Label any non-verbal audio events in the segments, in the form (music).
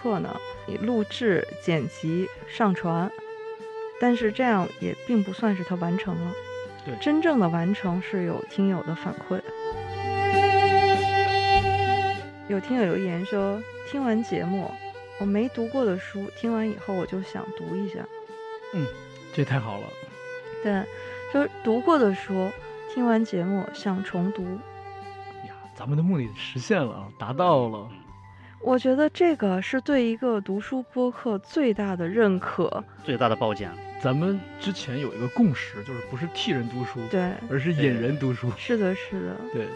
客呢，你录制、剪辑、上传，但是这样也并不算是它完成了。对真正的完成是有听友的反馈。有听友留言说，听完节目，我没读过的书，听完以后我就想读一下。嗯这太好了。对，就是读过的书，听完节目想重读。呀，咱们的目的实现了啊，达到了。我觉得这个是对一个读书播客最大的认可。最大的褒奖。咱们之前有一个共识，就是不是替人读书，对，而是引人读书。是的，是的，对，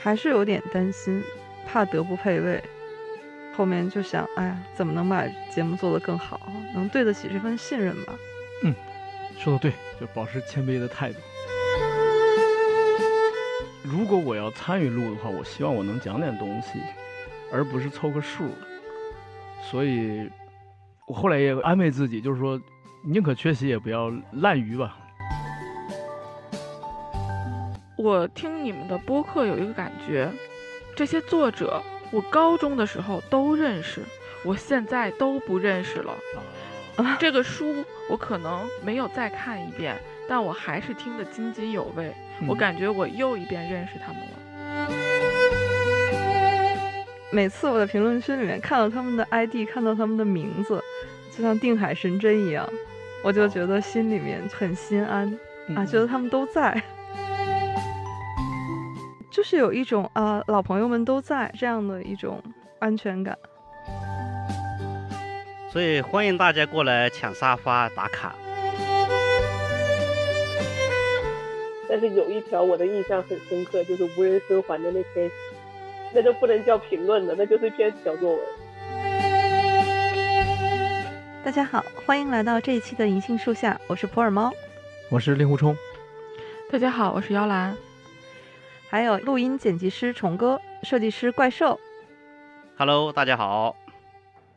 还是有点担心，怕德不配位。后面就想，哎呀，怎么能把节目做得更好，能对得起这份信任吧？嗯说的对，就保持谦卑的态度。如果我要参与录的话，我希望我能讲点东西，而不是凑个数。所以，我后来也安慰自己，就是说，宁可缺席也不要滥竽吧。我听你们的播客有一个感觉，这些作者我高中的时候都认识，我现在都不认识了。啊，这个书我可能没有再看一遍，但我还是听得津津有味。我嗯感觉我又一遍认识他们了。每次我在评论区里面看到他们的 ID，看到他们的名字，就像定海神针一样，我就觉得心里面很心安啊，嗯觉得他们都在，(laughs) 就是有一种啊老朋友们都在这样的一种安全感。所以欢迎大家过来抢沙发打卡。但是有一条我的印象很深刻，就是无人生还的那篇，那就不能叫评论了，那就是一篇小作文。大家好，欢迎来到这一期的银杏树下，我是普洱猫，我是令狐冲。大家好，我是姚兰。还有录音剪辑师虫哥，设计师怪兽。Hello，大家好。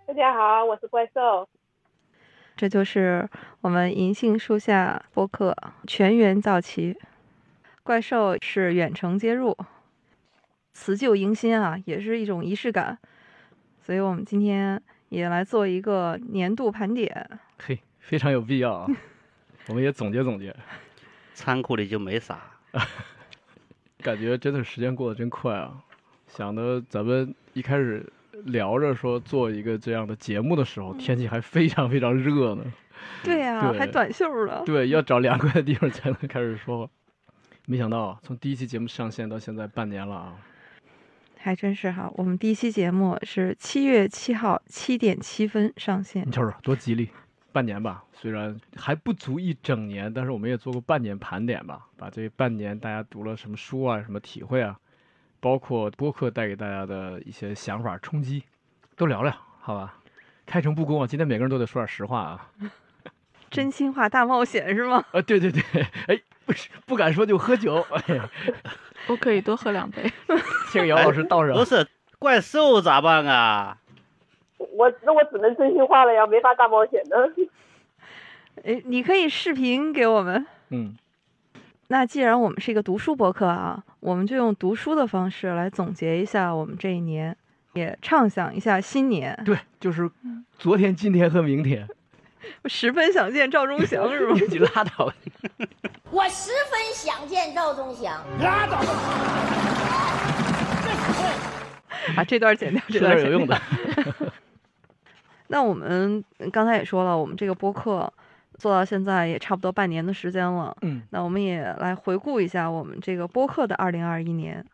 大家好，我是怪兽。这就是我们银杏树下播客全员到齐，怪兽是远程接入，辞旧迎新啊，也是一种仪式感。所以我们今天也来做一个年度盘点。嘿，非常有必要啊。我们也总结总结，(laughs) 仓库里就没啥，(laughs) 感觉真的时间过得真快啊！想的咱们一开始聊着说做一个这样的节目的时候，天气还非常非常热呢。对呀、对还短袖了。对，要找凉快的地方才能开始说话。没想到啊，从第一期节目上线到现在半年了啊！还真是哈，我们第一期节目是七月七号七点七分上线你。瞅瞅多吉利，半年吧，虽然还不足一整年，但是我们也做过半年盘点吧，把这半年大家读了什么书啊，什么体会啊，包括播客带给大家的一些想法冲击，都聊聊，好吧？开诚布公啊，今天每个人都得说点实话啊！(laughs) 真心话大冒险是吗？啊，对对对，哎，不是不敢说就喝酒，哎，(laughs) 我可以多喝两杯。(laughs) 请姚老师倒上。不是怪兽咋办啊？我那我只能真心话了呀，没法大冒险的。诶，你可以视频给我们。嗯，那既然我们是一个读书博客啊，我们就用读书的方式来总结一下我们这一年，也畅想一下新年。对，就是昨天、今天和明天，十分想见赵忠祥是吗？(laughs) 你拉倒。(laughs) 我十分想见赵忠祥。拉倒啊，这段剪掉，这段有用的。(laughs) 那我们刚才也说了，我们这个播客做到现在也差不多半年的时间了。嗯，那我们也来回顾一下我们这个播客的二零二一年，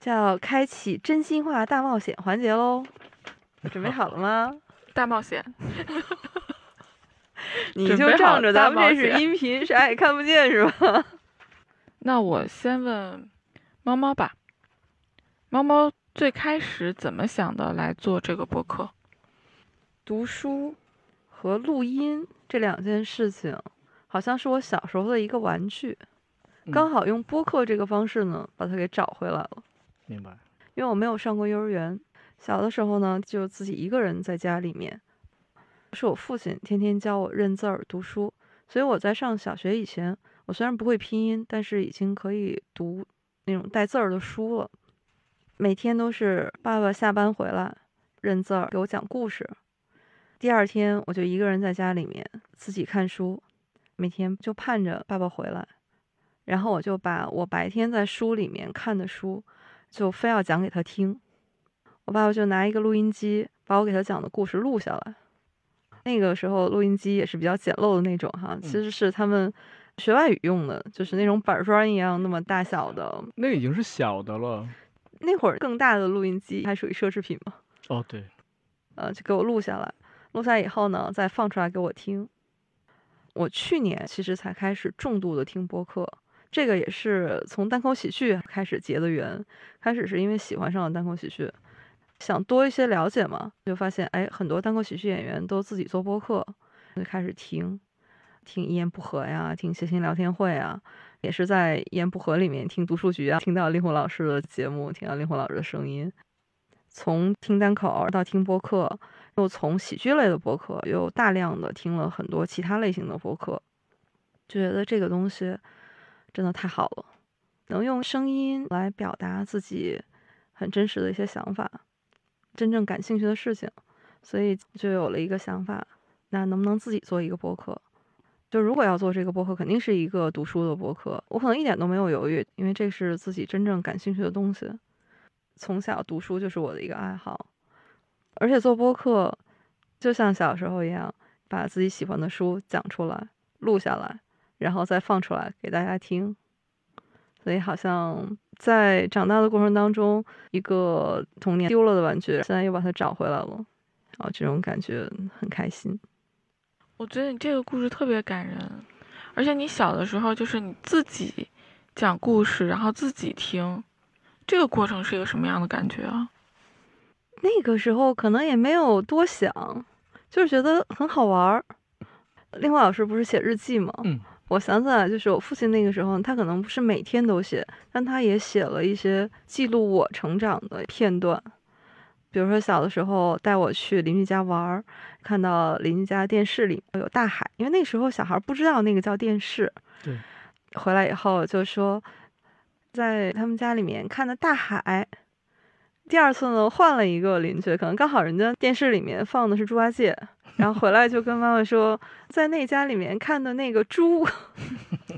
叫开启真心话大冒险环节喽。准备好了吗？大冒险，(laughs) 你就仗着咱们这是音频，啥也看不见是吧？(laughs) 那我先问猫猫吧。猫猫最开始怎么想的来做这个播客？读书和录音这两件事情，好像是我小时候的一个玩具，嗯刚好用播客这个方式呢，把它给找回来了。明白。因为我没有上过幼儿园，小的时候呢，就自己一个人在家里面，是我父亲天天教我认字儿、读书，所以我在上小学以前，我虽然不会拼音，但是已经可以读那种带字儿的书了。每天都是爸爸下班回来认字儿给我讲故事，第二天我就一个人在家里面自己看书，每天就盼着爸爸回来，然后我就把我白天在书里面看的书，就非要讲给他听。我爸爸就拿一个录音机把我给他讲的故事录下来。那个时候录音机也是比较简陋的那种哈，其实是他们学外语用的，就是那种板砖一样那么大小的。那个已经是小的了。那会儿更大的录音机还属于奢侈品嘛？哦，对，呃，就给我录下来，录下来以后呢，再放出来给我听。我去年其实才开始重度的听播客，这个也是从单口喜剧开始结的缘。开始是因为喜欢上了单口喜剧，想多一些了解嘛，就发现哎，很多单口喜剧演员都自己做播客，就开始听，听一言不合呀，听谐星聊天会啊，也是在一言不合里面听读书局啊，听到令狐老师的节目，听到令狐老师的声音。从听单口到听播客，又从喜剧类的播客又大量的听了很多其他类型的播客，就觉得这个东西真的太好了，能用声音来表达自己很真实的一些想法，真正感兴趣的事情，所以就有了一个想法，那能不能自己做一个播客？就如果要做这个播客，肯定是一个读书的播客，我可能一点都没有犹豫，因为这是自己真正感兴趣的东西。从小读书就是我的一个爱好，而且做播客就像小时候一样，把自己喜欢的书讲出来、录下来，然后再放出来给大家听。所以好像在长大的过程当中，一个童年丢了的玩具，现在又把它找回来了，啊，这种感觉很开心。我觉得你这个故事特别感人，而且你小的时候就是你自己讲故事，然后自己听。这个过程是一个什么样的感觉啊？那个时候可能也没有多想，就是觉得很好玩儿。另外老师不是写日记吗？嗯，我想起来，就是我父亲那个时候，他可能不是每天都写，但他也写了一些记录我成长的片段。比如说小的时候带我去邻居家玩儿，看到邻居家电视里有大海，因为那时候小孩不知道那个叫电视。对，回来以后就说。在他们家里面看的大海，第二次呢换了一个邻居，可能刚好人家电视里面放的是猪八戒，然后回来就跟妈妈说，在那家里面看的那个猪。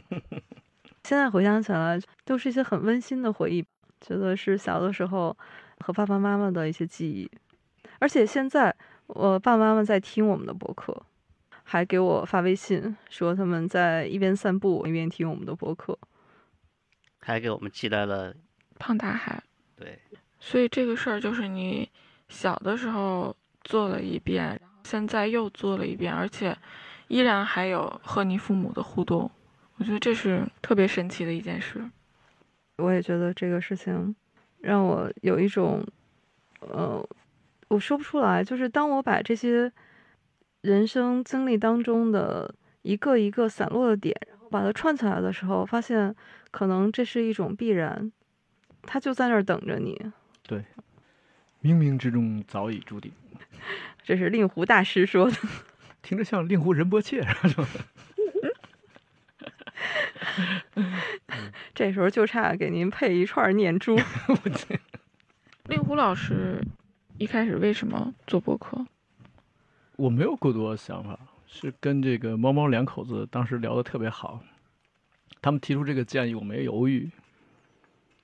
(laughs) 现在回想起来，都是一些很温馨的回忆，觉得是小的时候和爸爸妈妈的一些记忆。而且现在我爸爸妈妈在听我们的博客，还给我发微信说他们在一边散步一边听我们的博客。还给我们寄来了胖大海，对，所以这个事儿就是你小的时候做了一遍，现在又做了一遍，而且依然还有和你父母的互动，我觉得这是特别神奇的一件事。我也觉得这个事情让我有一种，呃，我说不出来，就是当我把这些人生经历当中的一个一个散落的点，然后把它串起来的时候，发现。可能这是一种必然，他就在那儿等着你。对，冥冥之中早已注定。这是令狐大师说的，听着像令狐仁波切是吧？(laughs) 这时候就差给您配一串念珠。(laughs) 令狐老师一开始为什么做播客？我没有过多的想法，是跟这个猫猫两口子当时聊的特别好。他们提出这个建议，我没犹豫。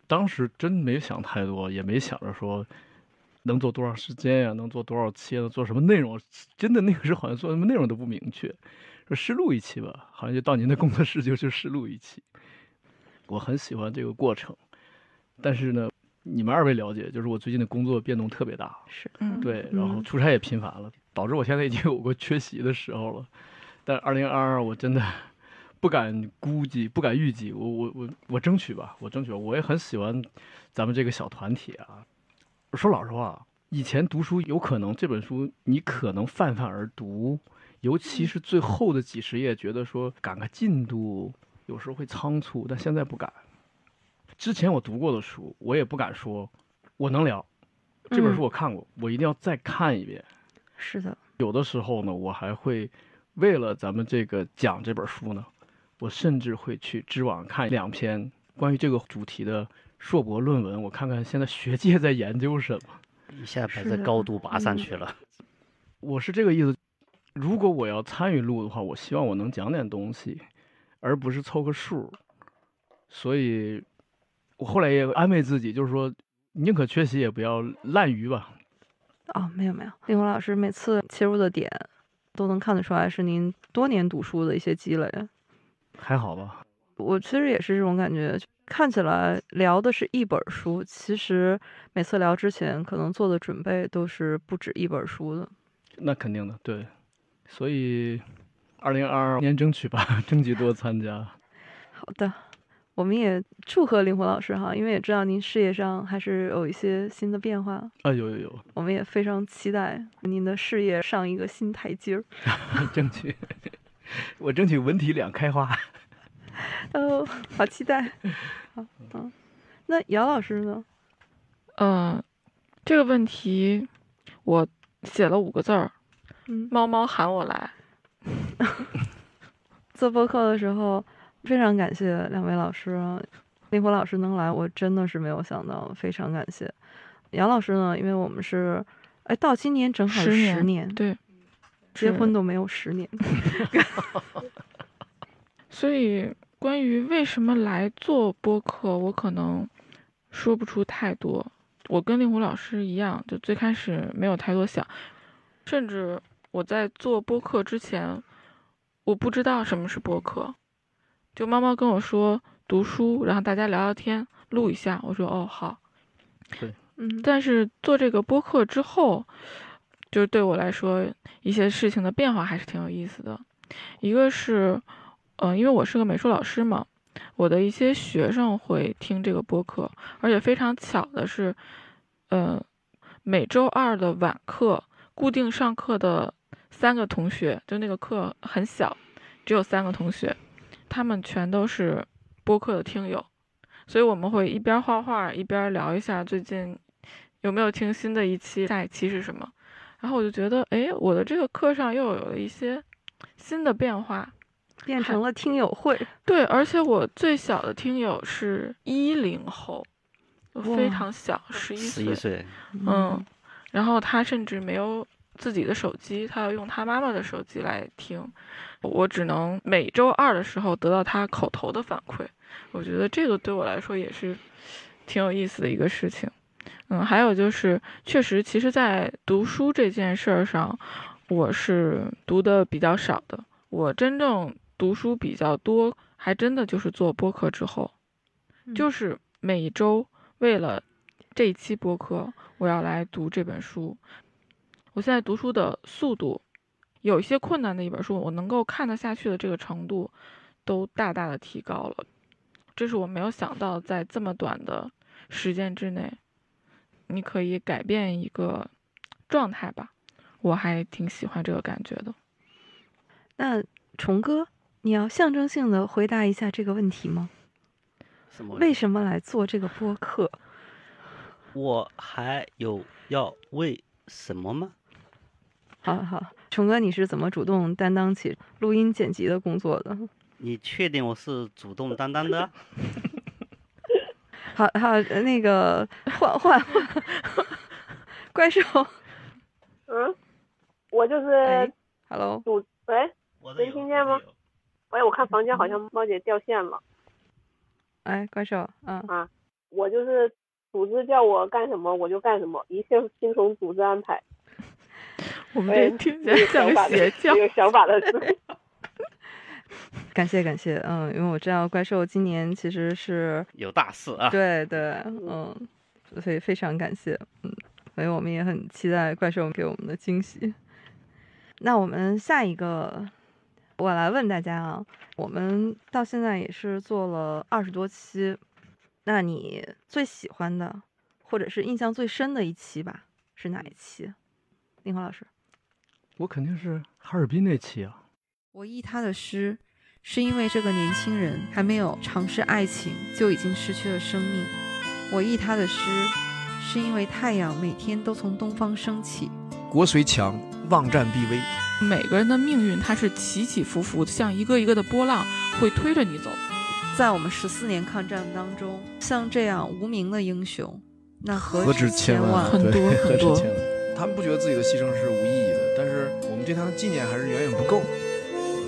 当时真没想太多，也没想着说能做多长时间呀，能做多少期，能做什么内容。真的那个时候好像做什么内容都不明确，说试录一期吧，好像就到您的工作室就去试录一期。我很喜欢这个过程，但是呢，你们二位了解，就是我最近的工作变动特别大，是，嗯，对，然后出差也频繁了，导致我现在已经有过缺席的时候了。但二零二二我真的。不敢估计，不敢预计，我我我我争取吧，我争取吧。我也很喜欢咱们这个小团体啊。说老实话，以前读书有可能这本书你可能泛泛而读，尤其是最后的几十页，觉得说赶个进度，有时候会仓促，但现在不敢。之前我读过的书，我也不敢说我能聊。这本书我看过，我一定要再看一遍。是的，有的时候呢，我还会为了咱们这个讲这本书呢。我甚至会去知网看两篇关于这个主题的硕博论文，我看看现在学界在研究什么。一下把是的这高度拔上嗯去了。我是这个意思。如果我要参与录的话，我希望我能讲点东西，而不是凑个数。所以，我后来也安慰自己，就是说，宁可缺席也不要滥竽吧。哦，没有没有，令狐老师每次切入的点都能看得出来是您多年读书的一些积累。还好吧？我其实也是这种感觉，看起来聊的是一本书，其实每次聊之前可能做的准备都是不止一本书的。那肯定的，对。所以，二零二二年争取吧，(laughs) 争取多参加。(laughs) 好的，我们也祝贺令狐老师哈，因为也知道您事业上还是有一些新的变化，啊，有有有，我们也非常期待您的事业上一个新台阶儿。(laughs) 争取，我争取文体两开花。(laughs) 哦，好期待。好，嗯，那姚老师呢？嗯，这个问题我写了五个字儿：嗯，猫猫喊我来。(laughs) 做播客的时候，非常感谢两位老师啊，令狐老师能来，我真的是没有想到，非常感谢。杨老师呢，因为我们是，哎，到今年正好十年，对，结婚都没有十年。(laughs) 所以关于为什么来做播客，我可能说不出太多。我跟令狐老师一样，就最开始没有太多想，甚至我在做播客之前，我不知道什么是播客。就猫猫跟我说读书，然后大家聊聊天，录一下。我说哦好。嗯，但是做这个播客之后，就是对我来说一些事情的变化还是挺有意思的。一个是，嗯、因为我是个美术老师嘛，我的一些学生会听这个播客，而且非常巧的是，呃，每周二的晚课固定上课的三个同学，就那个课很小，只有三个同学，他们全都是播客的听友，所以我们会一边画画一边聊一下最近有没有听新的一期，下一期是什么。然后我就觉得，哎，我的这个课上又有了一些新的变化。变成了听友会。对，而且我最小的听友是一零后，非常小，十一岁十一。岁，嗯，然后他甚至没有自己的手机，他要用他妈妈的手机来听。我只能每周二的时候得到他口头的反馈，我觉得这个对我来说也是挺有意思的一个事情。嗯，还有就是，确实，其实，在读书这件事儿上，我是读的比较少的。我真正读书比较多，还真的就是做播客之后，嗯就是每一周为了这一期播客，我要来读这本书。我现在读书的速度有一些困难的一本书，我能够看得下去的这个程度都大大的提高了。这是我没有想到，在这么短的时间之内，你可以改变一个状态吧。我还挺喜欢这个感觉的。那虫哥，你要象征性的回答一下这个问题吗？什么？为什么来做这个播客？我还有要为什么吗？好好，虫哥，你是怎么主动担当起录音剪辑的工作的？你确定我是主动担当的？好 (laughs) 好，呃那个换换换，(laughs) 怪兽嗯，我就是哎，Hello，主喂我能听见吗？喂，我看房间好像猫姐掉线了哎，怪兽，嗯，啊，我就是组织叫我干什么我就干什么，一切听从组织安排。(laughs) 我们喂这听起来有像个想法的邪教。有想法的是，(laughs) 感谢感谢，嗯，因为我知道怪兽今年其实是有大事啊！对对，嗯，所以非常感谢，嗯，所以我们也很期待怪兽给我们的惊喜。那我们下一个，我来问大家啊，我们到现在也是做了二十多期，那你最喜欢的，或者是印象最深的一期吧，是哪一期？林华老师，我肯定是哈尔滨那期啊。我译他的诗，是因为这个年轻人还没有尝试爱情，就已经失去了生命。我译他的诗，是因为太阳每天都从东方升起。国虽强，望战必危。每个人的命运它是起起伏伏，像一个一个的波浪会推着你走。在我们十四年抗战当中，像这样无名的英雄，那何何止千千万很多很多。他们不觉得自己的牺牲是无意义的，但是我们对他的纪念还是远远不够。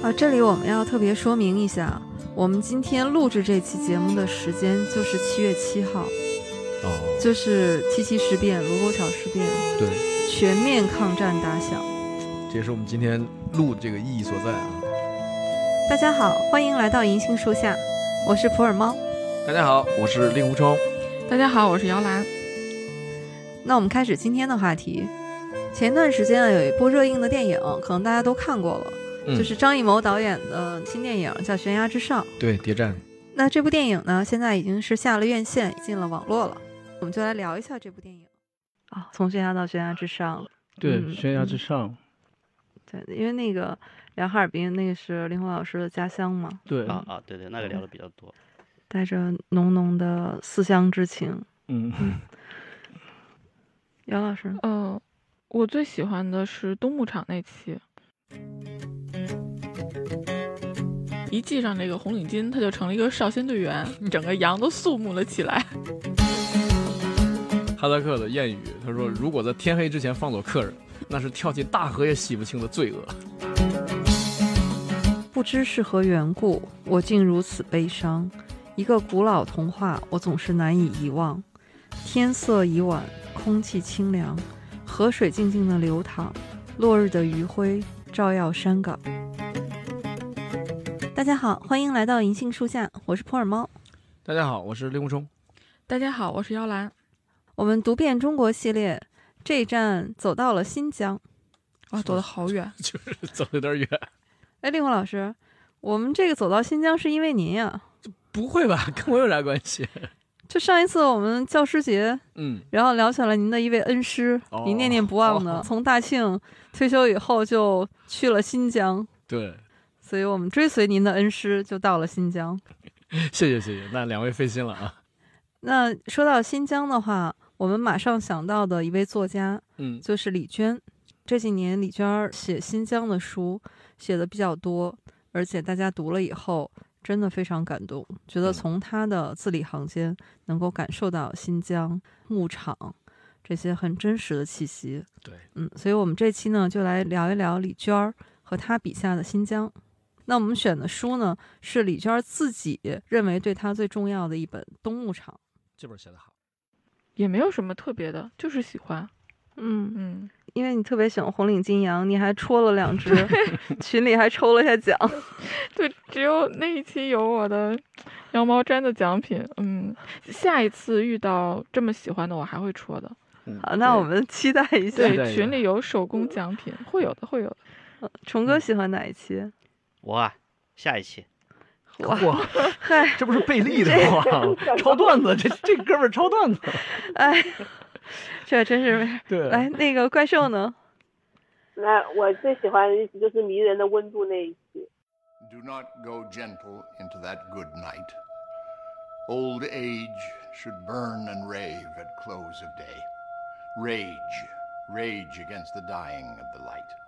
啊，这里我们要特别说明一下，我们今天录制这期节目的时间就是七月七号，哦，就是七七事变、卢沟桥事变，对，全面抗战打响。这也是我们今天录这个意义所在啊。大家好，欢迎来到银杏树下，我是普洱猫。大家好，我是令狐冲。大家好，我是姚兰。那我们开始今天的话题。前段时间啊，有一部热映的电影，可能大家都看过了，嗯就是张艺谋导演的新电影，叫《悬崖之上》。对谍战，那这部电影呢，现在已经是下了院线，进了网络了。我们就来聊一下这部电影。啊，从悬崖到悬崖之上，对，嗯悬崖之嗯上，对，因为那个聊哈尔滨，那个是林红老师的家乡嘛，对，啊啊，对对，那个聊的比较多。带着浓浓的思乡之情。嗯，杨老师，呃，我最喜欢的是东牧场那期。一系上这个红领巾，他就成了一个少先队员，整个羊都肃穆了起来。哈萨克的谚语，他说：“如果在天黑之前放走客人，那是跳进大河也洗不清的罪恶。不知是何缘故，我竟如此悲伤。一个古老童话，我总是难以遗忘。天色已晚，空气清凉，河水静静的流淌，落日的余晖照耀山岗。大家好，欢迎来到银杏树下，我是普洱猫。”大家好，我是令狐冲。大家好，我是姚兰。我们读遍中国系列这一站走到了新疆。哇，走得好远。(laughs) 就是走得有点远。哎，令狐老师，我们这个走到新疆是因为您呀？不会吧？跟我有啥关系？(laughs) 就上一次我们教师节，嗯，然后聊起了您的一位恩师，哦您念念不忘的，哦从大庆退休以后就去了新疆，对，所以我们追随您的恩师就到了新疆。(laughs) 谢谢谢谢。那两位费心了啊。那说到新疆的话，我们马上想到的一位作家嗯，就是李娟。这几年李娟儿写新疆的书写的比较多，而且大家读了以后真的非常感动，觉得嗯从她的字里行间能够感受到新疆牧场这些很真实的气息。对，嗯，所以我们这期呢就来聊一聊李娟儿和她笔下的新疆。那我们选的书呢是李娟儿自己认为对她最重要的一本《冬牧场》。这本写得好。也没有什么特别的，就是喜欢。嗯，嗯，因为你特别喜欢红领巾羊，你还戳了两只，(laughs) 群里还抽了下奖。(laughs) 对，只有那一期有我的羊毛毡的奖品。嗯，下一次遇到这么喜欢的，我还会戳的。嗯好，那我们期待一下。对群里有手工奖品，会有的，会有的。虫哥喜欢哪一期？我啊，下一期哇，哇，嗨，这不是贝利的话，抄段子，这这哥们儿抄段子。哎，这真是对，来那个怪兽呢？那我最喜欢的一集就是迷人的温度那一期。 Do not go gentle into that good night. Old age should burn and rave at close of day. Rage, rage against the dying of the light.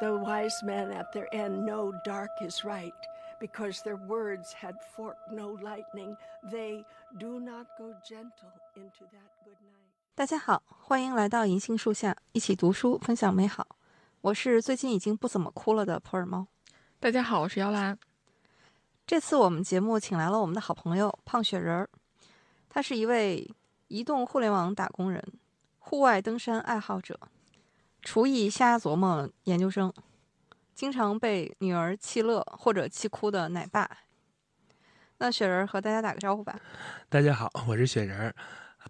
The wise men at their end know dark is right, because their words had forked no lightning. They do not go gentle into that good night. 大家好，欢迎来到银杏树下，一起读书，分享美好。我是最近已经不怎么哭了的普洱猫。大家好，我是姚兰。这次我们节目请来了我们的好朋友胖雪人儿，他是一位移动互联网打工人，户外登山爱好者，厨艺瞎琢磨研究生，经常被女儿气乐或者气哭的奶爸。那雪人儿和大家打个招呼吧。大家好，我是雪人儿。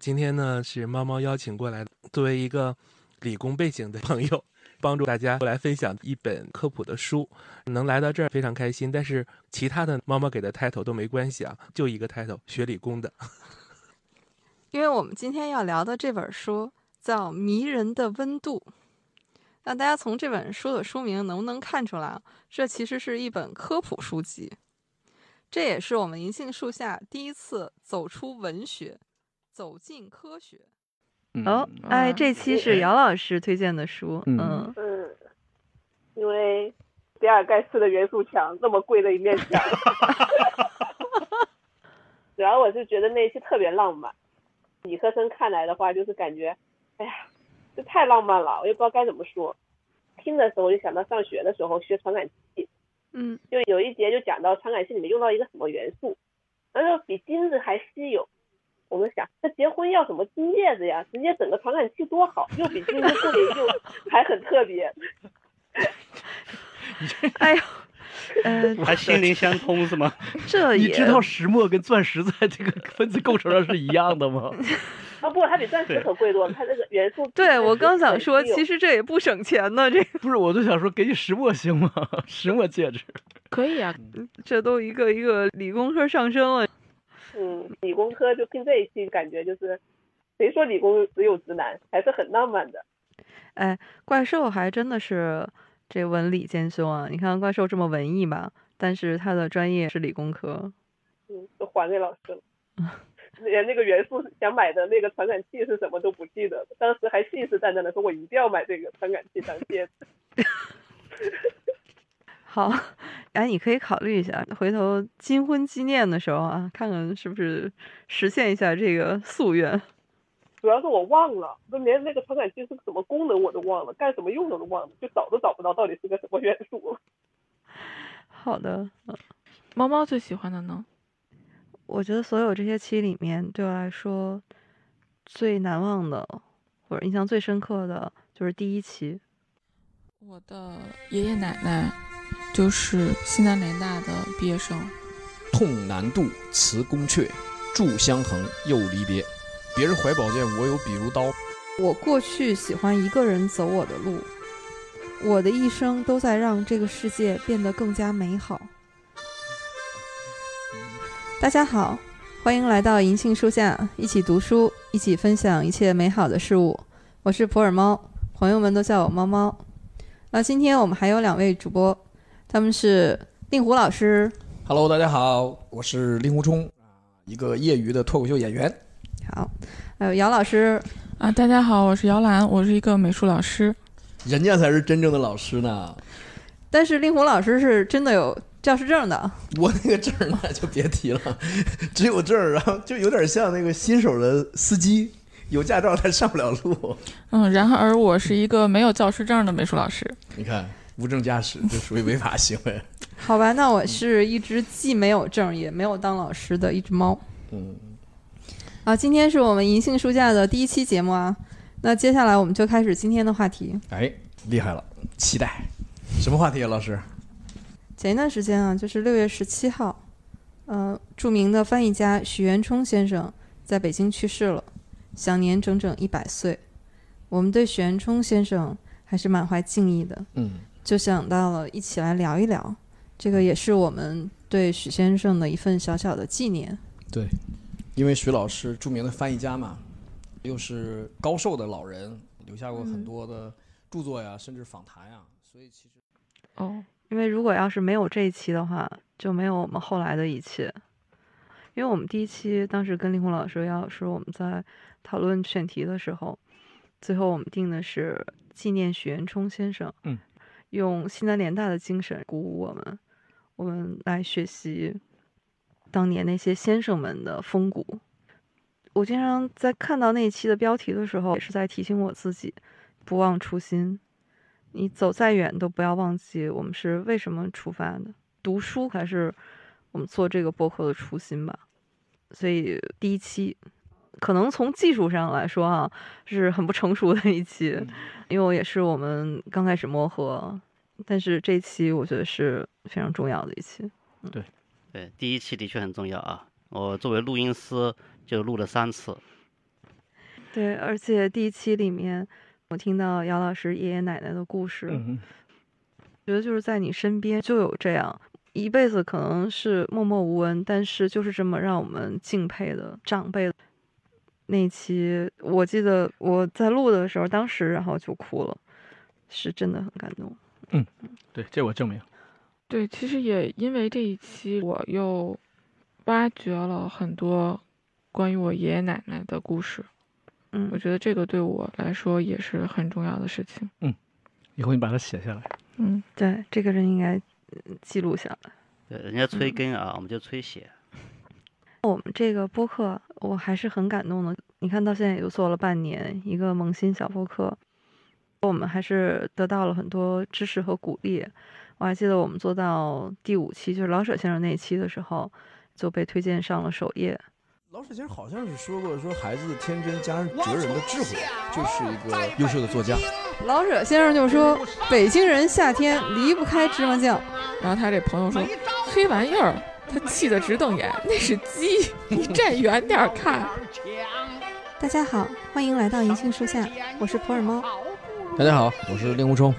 今天呢是猫猫邀请过来，作为一个理工背景的朋友，帮助大家来分享一本科普的书。能来到这儿非常开心，但是其他的猫猫给的 title 都没关系啊，就一个 title，学理工的。(laughs) 因为我们今天要聊的这本书叫《迷人的温度》，那大家从这本书的书名能不能看出来啊？这其实是一本科普书籍，这也是我们银杏树下第一次走出文学，走进科学。哦，哎，这期是姚老师推荐的书，嗯嗯嗯，因为比尔盖茨的元素墙那么贵的一面墙。(laughs) 主要我是觉得那一期特别浪漫，理科生看来的话，就是感觉，哎呀，这太浪漫了，我也不知道该怎么说。听的时候我就想到上学的时候学传感器，嗯，就有一节就讲到传感器里面用到一个什么元素，然后比金子还稀有。我们想，那结婚要什么金戒指呀？直接整个传感器多好，又比金子贵，又还很特别。(laughs) 哎呦，(laughs) 呃，还心灵相通是吗？这也你知道石墨跟钻石在这个分子构成上是一样的吗？(laughs) 啊不，它比钻石可贵多了，它这个元素。对我刚想说，其实这也不省钱呢，这不是，我就想说给你石墨行吗？石墨戒指，可以啊，这都一个一个理工科上升了。嗯，理工科就听这一期，感觉就是谁说理工只有直男，还是很浪漫的。哎，怪兽还真的是这文理兼修啊！你看怪兽这么文艺吧，但是他的专业是理工科。嗯，都还给老师了，(laughs) 连那个元素想买的那个传感器是什么都不记得了，当时还信誓旦旦的说我一定要买这个传感器当戒指。(laughs) 好，哎，你可以考虑一下，回头金婚纪念的时候啊，看看是不是实现一下这个夙愿。(laughs) 主要是我忘了，都连那个传感器是个什么功能我都忘了，干什么用的都忘了，就找都找不到到底是个什么元素。(laughs) 好的，嗯猫猫最喜欢的呢？我觉得所有这些期里面，对我来说最难忘的或者印象最深刻的就是第一期。我的爷爷奶奶就是西南联大的毕业生。痛难渡，辞宫阙，炷香横，又离别。别人怀宝剑，我有比如刀。我过去喜欢一个人走我的路，我的一生都在让这个世界变得更加美好。大家好，欢迎来到银杏树下，一起读书，一起分享一切美好的事物。我是普洱猫，朋友们都叫我猫猫。那今天我们还有两位主播，他们是令狐老师，Hello，大家好，我是令狐冲啊，一个业余的脱口秀演员。好，还有姚老师，啊，大家好，我是姚兰，我是一个美术老师。人家才是真正的老师呢，但是令狐老师是真的有教师证的。我那个证儿那就别提了，(laughs) 只有证，然后就有点像那个新手的司机，有驾照但上不了路。嗯，然而我是一个没有教师证的美术老师。你看，无证驾驶就属于违法行为。好吧，那我是一只既没有证也没有当老师的一只猫。嗯，啊，今天是我们银杏书架的第一期节目啊。那接下来我们就开始今天的话题。哎，厉害了，期待。什么话题啊，老师？前一段时间啊，就是六月十七号，呃，著名的翻译家许渊冲先生在北京去世了，享年整整一百岁。我们对许渊冲先生还是满怀敬意的，嗯，就想到了一起来聊一聊，这个也是我们对许先生的一份小小的纪念。对，因为许老师著名的翻译家嘛，又是高寿的老人，留下过很多的著作呀，甚至访谈呀，所以其实哦，因为如果要是没有这一期的话，就没有我们后来的一切。因为我们第一期当时跟林红老师、姚老师我们在讨论选题的时候，最后我们定的是纪念许渊冲先生，嗯，用西南联大的精神鼓舞我们，我们来学习当年那些先生们的风骨。我经常在看到那一期的标题的时候，也是在提醒我自己，不忘初心。你走再远都不要忘记我们是为什么出发的。读书还是我们做这个播客的初心吧。所以第一期，可能从技术上来说啊，是很不成熟的一期，因为我也是我们刚开始磨合。但是这期我觉得是非常重要的一期。对，对，第一期的确很重要啊。我作为录音师就录了三次。对，而且第一期里面，我听到姚老师爷爷奶奶的故事，嗯觉得就是在你身边就有这样一辈子可能是默默无闻，但是就是这么让我们敬佩的长辈。那一期我记得我在录的时候，当时然后就哭了，是真的很感动。嗯，对，这我证明。对，其实也因为这一期，我又挖掘了很多关于我爷爷奶奶的故事。嗯，我觉得这个对我来说也是很重要的事情。嗯，以后你把它写下来。嗯，对，这个人应该嗯记录下来。对，人家吹嗯根啊，我们就催写。我们这个播客，我还是很感动的。你看到现在也就做了半年，一个萌新小播客，我们还是得到了很多支持和鼓励。我还记得我们做到第五期，就是老舍先生那一期的时候，就被推荐上了首页。老舍先生好像是说过，说孩子的天真加上哲人的智慧，就是一个优秀的作家。老舍先生就说：“北京人夏天离不开芝麻酱。”然后他这朋友说：“黑玩意儿！”他气得直瞪眼，(laughs) 那是鸡，你站远点看。大家好，欢迎来到银杏树下，我是普洱猫。大家好，我是令狐冲，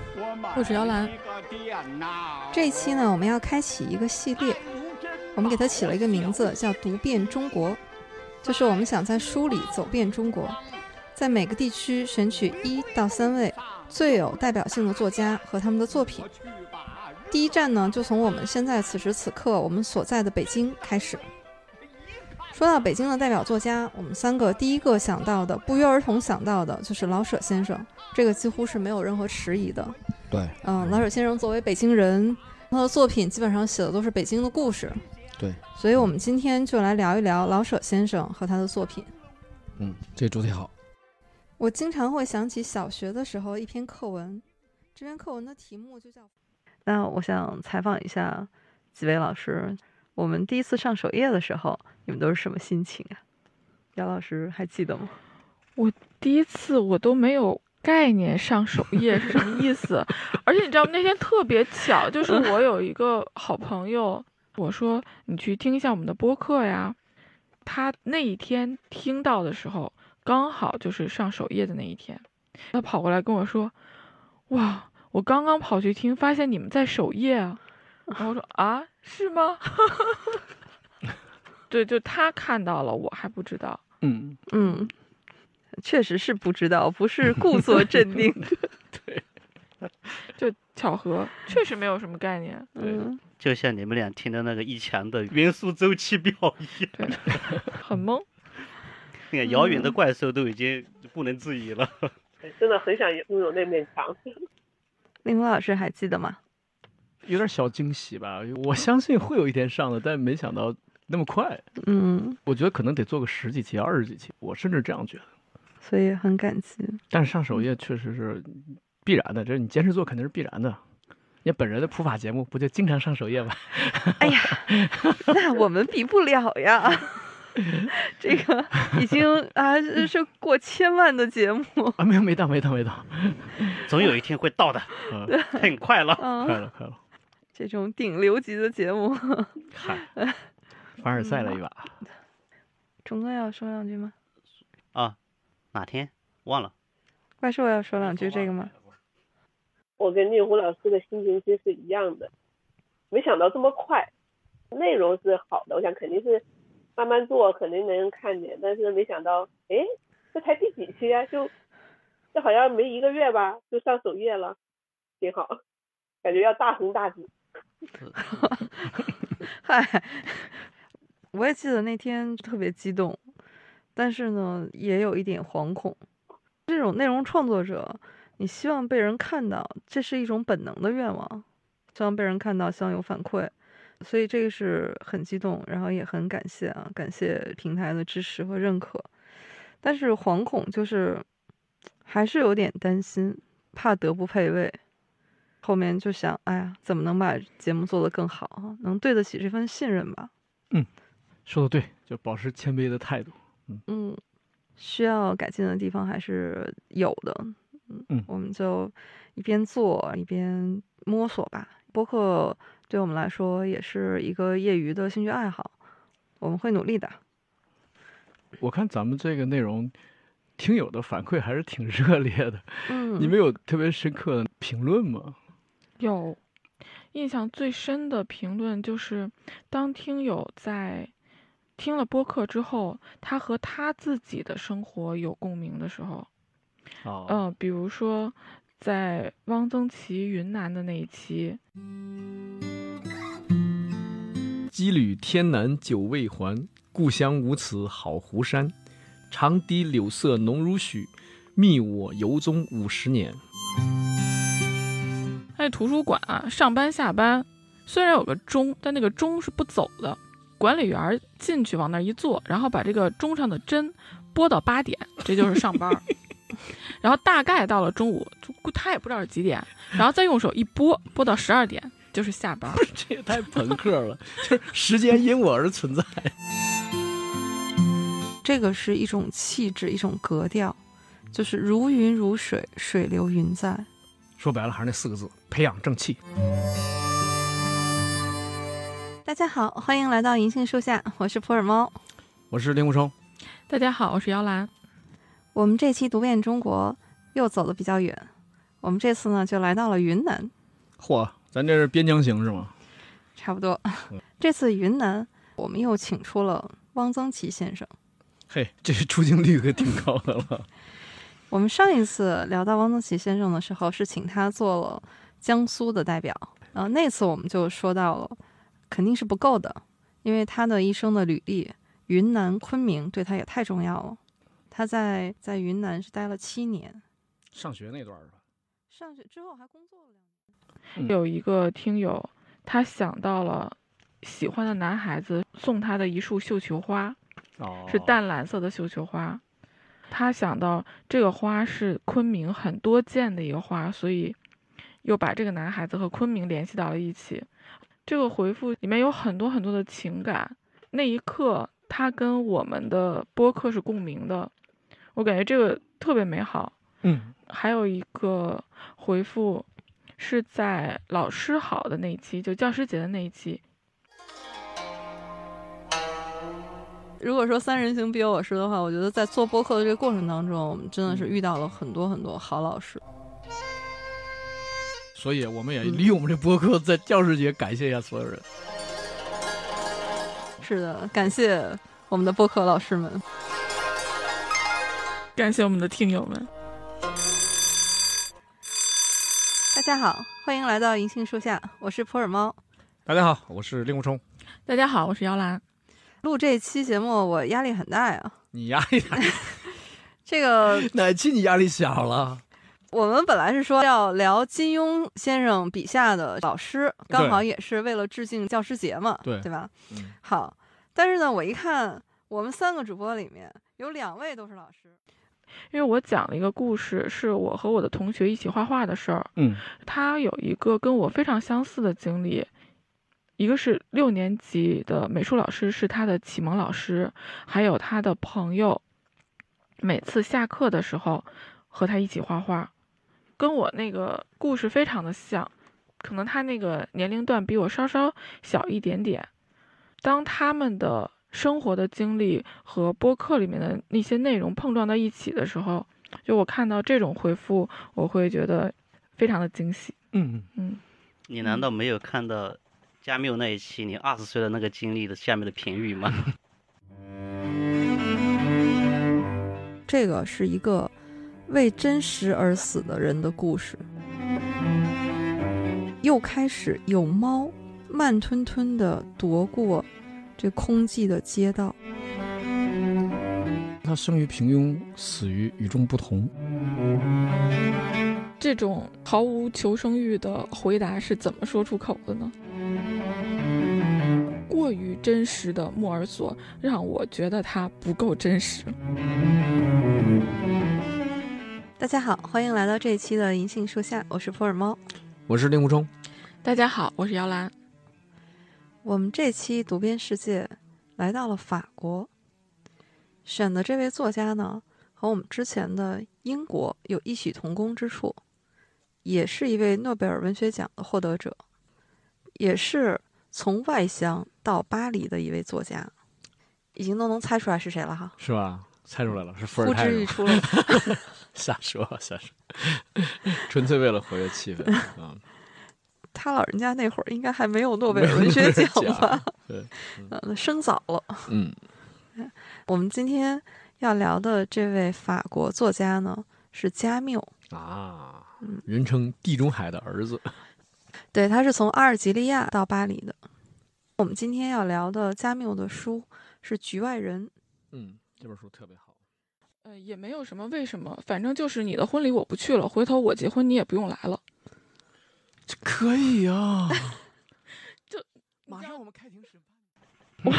我是姚兰。这一期呢，我们要开启一个系列，我们给它起了一个名字，叫“读遍中国”，就是我们想在书里走遍中国，在每个地区选取一到三位最有代表性的作家和他们的作品。第一站呢，就从我们现在此时此刻我们所在的北京开始。说到北京的代表作家，我们三个第一个想到的，不约而同想到的就是老舍先生，这个几乎是没有任何迟疑的。对，嗯，老舍先生作为北京人，他的作品基本上写的都是北京的故事。对，所以我们今天就来聊一聊老舍先生和他的作品。嗯，这主题好。我经常会想起小学的时候一篇课文，这篇课文的题目就叫……那我想采访一下几位老师，我们第一次上首页的时候，你们都是什么心情啊？姚老师还记得吗？我第一次我都没有概念上首页是什么意思，而且你知道那天特别巧，就是我有一个好朋友，我说你去听一下我们的播客呀，他那一天听到的时候，刚好就是上首页的那一天，他跑过来跟我说，哇。我刚刚跑去听，发现你们在首页啊，然后我说啊，是吗？(laughs) 对，就他看到了，我还不知道。嗯嗯，确实是不知道，不是故作镇定。(laughs) 对，(laughs) 就巧合，确实没有什么概念。嗯，就像你们俩听的那个一墙的元素周期表一样，对，很懵。(laughs) 那个遥远的怪兽都已经不能自已了。(laughs) 真的很想拥有那面墙。林 (laughs) 峰老师还记得吗？有点小惊喜吧，我相信会有一天上的，但没想到那么快。嗯，我觉得可能得做个十几期、二十几期，我甚至这样觉得。所以很感激。但是上首页确实是必然的，这你坚持做肯定是必然的。你本人的普法节目不就经常上首页吗？(laughs) 哎呀，那我们比不了呀。(laughs) 这个已经啊是过千万的节目 (laughs) 啊，没有没到没到没到，总有一天会到的，嗯、很快了，嗯、快了快了。这种顶流级的节目，嗨，凡尔赛了一把。钟哥要说两句吗？啊，哪天忘了？怪兽要说两句这个吗？我跟令狐老师的心情其实是一样的，没想到这么快，内容是好的，我想肯定是。慢慢做肯定能看见，但是没想到，哎，这才第几期啊？就这好像没一个月吧，就上首页了，挺好，感觉要大红大紫。(laughs) 嗨，我也记得那天特别激动，但是呢，也有一点惶恐。这种内容创作者，你希望被人看到，这是一种本能的愿望，希望被人看到，希望有反馈。所以这个是很激动，然后也很感谢啊，感谢平台的支持和认可。但是惶恐就是还是有点担心，怕德不配位。后面就想，哎呀，怎么能把节目做得更好，能对得起这份信任吧？嗯，说的对，就保持谦卑的态度。嗯嗯，需要改进的地方还是有的。嗯嗯，我们就一边做一边摸索吧。播客。对我们来说也是一个业余的兴趣爱好，我们会努力的。我看咱们这个内容，听友的反馈还是挺热烈的。(laughs) 嗯，你们有特别深刻的评论吗？有，印象最深的评论就是，当听友在听了播客之后，他和他自己的生活有共鸣的时候，哦，嗯、呃，比如说在汪曾祺云南的那一期。羁旅天南久未还，故乡无此好湖山。长堤柳色浓如许，觅我游踪五十年。哎，那图书馆啊，上班下班虽然有个钟，但那个钟是不走的。管理员进去往那儿一坐，然后把这个钟上的针拨到八点，这就是上班。(laughs) (laughs) 然后大概到了中午，就他也不知道是几点，然后再用手一拨，拨到十二点就是下班。(laughs) 这也太朋克了，(laughs) 就是时间因我而存在。这个是一种气质，一种格调，就是如云如水，水流云在。说白了还是那四个字：培养正气。大家好，欢迎来到银杏树下，我是普洱猫，我是令狐冲。大家好，我是姚兰。我们这期读遍中国又走的比较远，我们这次呢就来到了云南。嚯，咱这是边疆行是吗？差不多。(laughs) 这次云南，我们又请出了汪曾祺先生。嘿，这出镜率可挺高的了。(laughs) 我们上一次聊到汪曾祺先生的时候，是请他做了江苏的代表，然后那次我们就说到了。肯定是不够的，因为他的一生的履历，云南昆明对他也太重要了。他在在云南是待了七年，上学那段是吧？上学之后还工作了两年。有一个听友，他想到了喜欢的男孩子送他的一束绣球花，哦，是淡蓝色的绣球花。他想到这个花是昆明很多见的一个花，所以又把这个男孩子和昆明联系到了一起。这个回复里面有很多很多的情感，那一刻他跟我们的播客是共鸣的，我感觉这个特别美好。嗯，还有一个回复是在老师好的那一期，就教师节的那一期。如果说三人行必有我师的话，我觉得在做播客的这个过程当中，我们真的是遇到了很多很多好老师。所以我们也利用我们这播客，在教师节感谢一下所有人。是的，感谢我们的播客老师们，感谢我们的听友们。大家好，欢迎来到银杏树下，我是普洱猫。大家好，我是令狐冲。大家好，我是姚兰。录这期节目我压力很大呀。你压力大？(laughs) 这个 (laughs) 哪期你压力小了？我们本来是说要聊金庸先生笔下的老师，刚好也是为了致敬教师节嘛，对对吧？嗯，好。但是呢，我一看我们三个主播里面有两位都是老师，因为我讲了一个故事，是我和我的同学一起画画的事儿。嗯，他有一个跟我非常相似的经历，一个是六年级的美术老师是他的启蒙老师，还有他的朋友，每次下课的时候和他一起画画。跟我那个故事非常的像，可能他那个年龄段比我稍稍小一点点。当他们的生活的经历和播客里面的那些内容碰撞到一起的时候，就我看到这种回复，我会觉得非常的惊喜。嗯嗯，你难道没有看到加缪那一期你二十岁的那个经历的下面的评语吗？(laughs) 这个是一个。为真实而死的人的故事，又开始有猫慢吞吞地踱过这空寂的街道。他生于平庸，死于与众不同。这种毫无求生欲的回答是怎么说出口的呢？过于真实的莫尔索让我觉得他不够真实。大家好，欢迎来到这一期的银杏树下，我是普洱猫，我是令狐冲。大家好，我是姚兰。我们这期读编世界来到了法国，选的这位作家呢，和我们之前的英国有异曲同工之处，也是一位诺贝尔文学奖的获得者，也是从外乡到巴黎的一位作家，已经都能猜出来是谁了哈？是吧？猜出来了，是伏尔泰。呼之欲出了。瞎 (laughs) 说瞎说，(laughs) 纯粹为了活跃气氛啊！他老人家那会儿应该还没有诺贝尔文学奖吧？对，(laughs) 嗯，生早了。嗯，(laughs) 我们今天要聊的这位法国作家呢，是加缪啊，人称地中海的儿子。对，他是从阿尔及利亚到巴黎的。我们今天要聊的加缪的书是《局外人》。嗯，这本书特别好。呃，也没有什么为什么，反正就是你的婚礼我不去了，回头我结婚你也不用来了。这可以啊！(laughs) 就马上我们开庭审判。我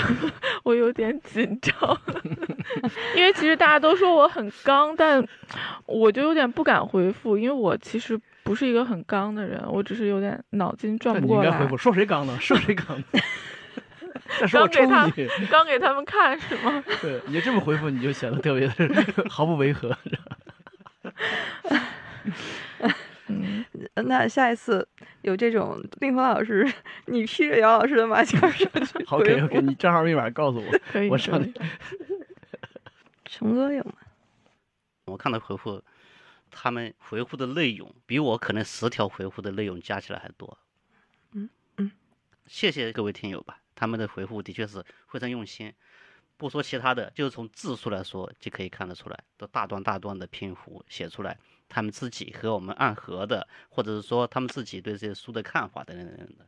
(laughs) 我有点紧张，(laughs) 因为其实大家都说我很刚，但我就有点不敢回复，因为我其实不是一个很刚的人，我只是有点脑筋转不过来。你应该回复说谁刚呢？说谁刚？再说我抽刚给他你。刚给他们看是吗？对你这么回复，你就显得特别的毫不违和。嗯，(laughs) 那下一次有这种令狐老师，(laughs) 你披着姚老师的马甲上去好回，OK 复 OK，你账号密码告诉我，可以我上可去以。熊哥有吗？我看到回复，他们回复的内容比我可能十条回复的内容加起来还多。嗯嗯，谢谢各位听友吧，他们的回复的确是非常用心。不说其他的，就是从字数来说就可以看得出来，都大段大段的篇幅写出来，他们自己和我们暗合的，或者是说他们自己对这些书的看法等等等等的。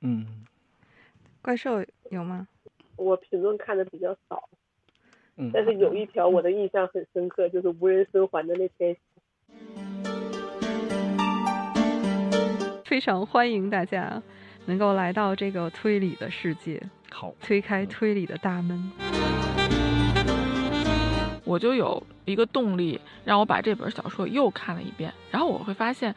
嗯怪兽有吗？我评论看的比较少，嗯但是有一条我的印象很深刻，就是无人生还的那篇。(laughs) 非常欢迎大家能够来到这个推理的世界，好，推开推理的大门。我就有一个动力让我把这本小说又看了一遍，然后我会发现，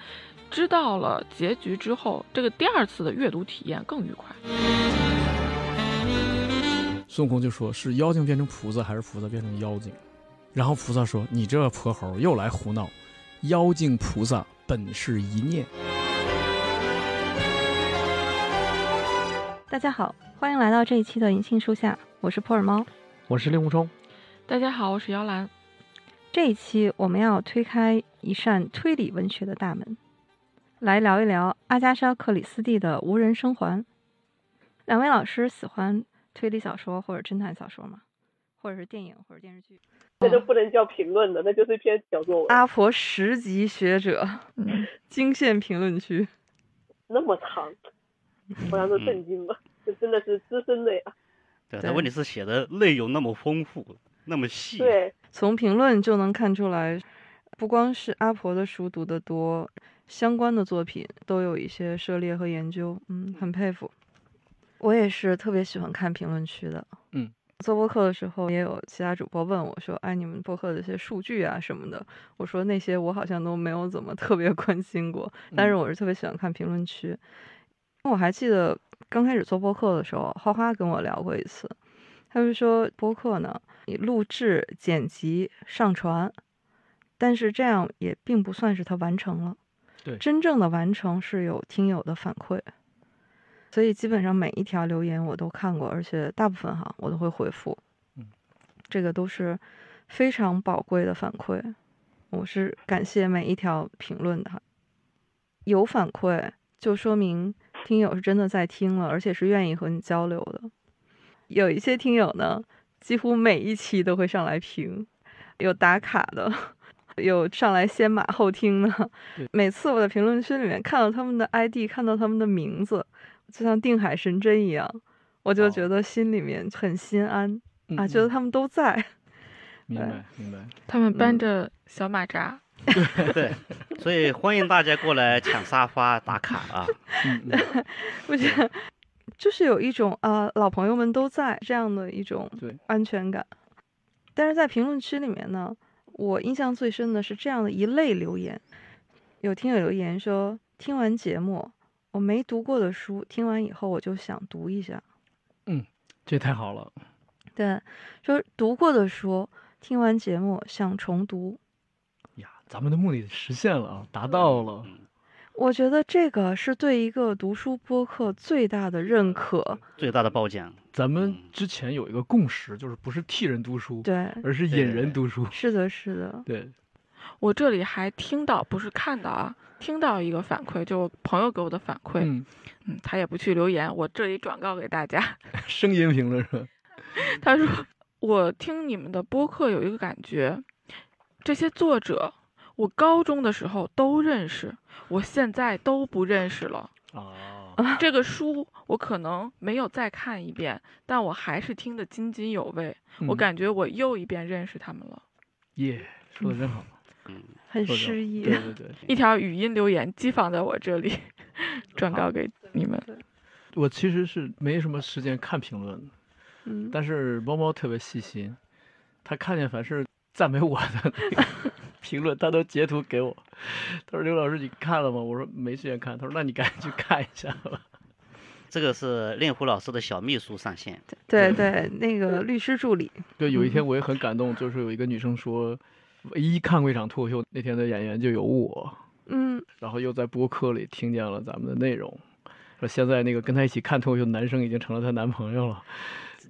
知道了结局之后，这个第二次的阅读体验更愉快。孙悟空就说是妖精变成菩萨，还是菩萨变成妖精？然后菩萨说：“你这泼猴又来胡闹，妖精菩萨本是一念。”大家好，欢迎来到这一期的银杏树下，我是普洱猫。我是令狐冲。大家好，我是姚兰。这一期我们要推开一扇推理文学的大门，来聊一聊阿加莎·克里斯蒂的《无人生还》。两位老师喜欢推理小说或者侦探小说吗？或者是电影或者电视剧？那就不能叫评论了，那就是一篇小作文。阿婆十级学者，惊现评论区。那么长，我让都震惊了，这真的是资深的呀。对，但问题是写的内容那么丰富，那么细。对，从评论就能看出来，不光是阿婆的书读得多，相关的作品都有一些涉猎和研究，嗯，很佩服。我也是特别喜欢看评论区的，嗯，做播客的时候也有其他主播问我说：“哎，你们播客的一些数据啊什么的。”我说那些我好像都没有怎么特别关心过，但是我是特别喜欢看评论区。我还记得刚开始做播客的时候，花花跟我聊过一次，他就说播客呢，你录制、剪辑、上传，但是这样也并不算是它完成了。对真正的完成是有听友的反馈，所以基本上每一条留言我都看过，而且大部分哈我都会回复。嗯，这个都是非常宝贵的反馈，我是感谢每一条评论的哈。有反馈就说明听友是真的在听了，而且是愿意和你交流的。有一些听友呢，几乎每一期都会上来评，有打卡的，(laughs) 有上来先码后听的。每次我在评论区里面看到他们的 ID，看到他们的名字，就像定海神针一样，我就觉得心里面很心安、啊，嗯觉得他们都在。(laughs) 明白明白。他们嗯搬着小马扎，(laughs) 对，所以欢迎大家过来抢沙发打卡啊！我觉得就是有一种啊、老朋友们都在这样的一种安全感。但是在评论区里面呢，我印象最深的是这样的一类留言，有听友留言说，听完节目，我没读过的书，听完以后我就想读一下。嗯这太好了。对，就是读过的书，听完节目想重读。呀，咱们的目的实现了啊，达到了。我觉得这个是对一个读书播客最大的认可。最大的褒奖。咱们之前有一个共识，就是不是替人读书，对而是引人读书。是的，是的，(laughs) 对，我这里还听到，不是看到啊，听到一个反馈，就朋友给我的反馈，嗯，嗯，他也不去留言，我这里转告给大家。(laughs) 声音评论是吧？他说：“我听你们的播客有一个感觉，这些作者我高中的时候都认识，我现在都不认识了。啊，(laughs) 这个书我可能没有再看一遍，但我还是听得津津有味。我嗯感觉我又一遍认识他们了。耶，说的真好。嗯很诗意。对对 (laughs) 对，一条语音留言寄放在我这里，(laughs) 转告给你们。我其实是没什么时间看评论的，嗯，但是猫猫特别细心，它看见凡是赞美我的那个评论，他都截图给我。他说：“刘老师，你看了吗？”我说：“没时间看。”他说：“那你赶紧去看一下吧。(laughs) 这个是令狐老师的小秘书上线，对对，那个律师助理，”对，有一嗯天我也很感动，就是有一个女生说，唯一看过一场脱口秀，那天的演员就有我，嗯，然后又在播客里听见了咱们的内容，说现在那个跟她一起看脱口秀的男生已经成了她男朋友了。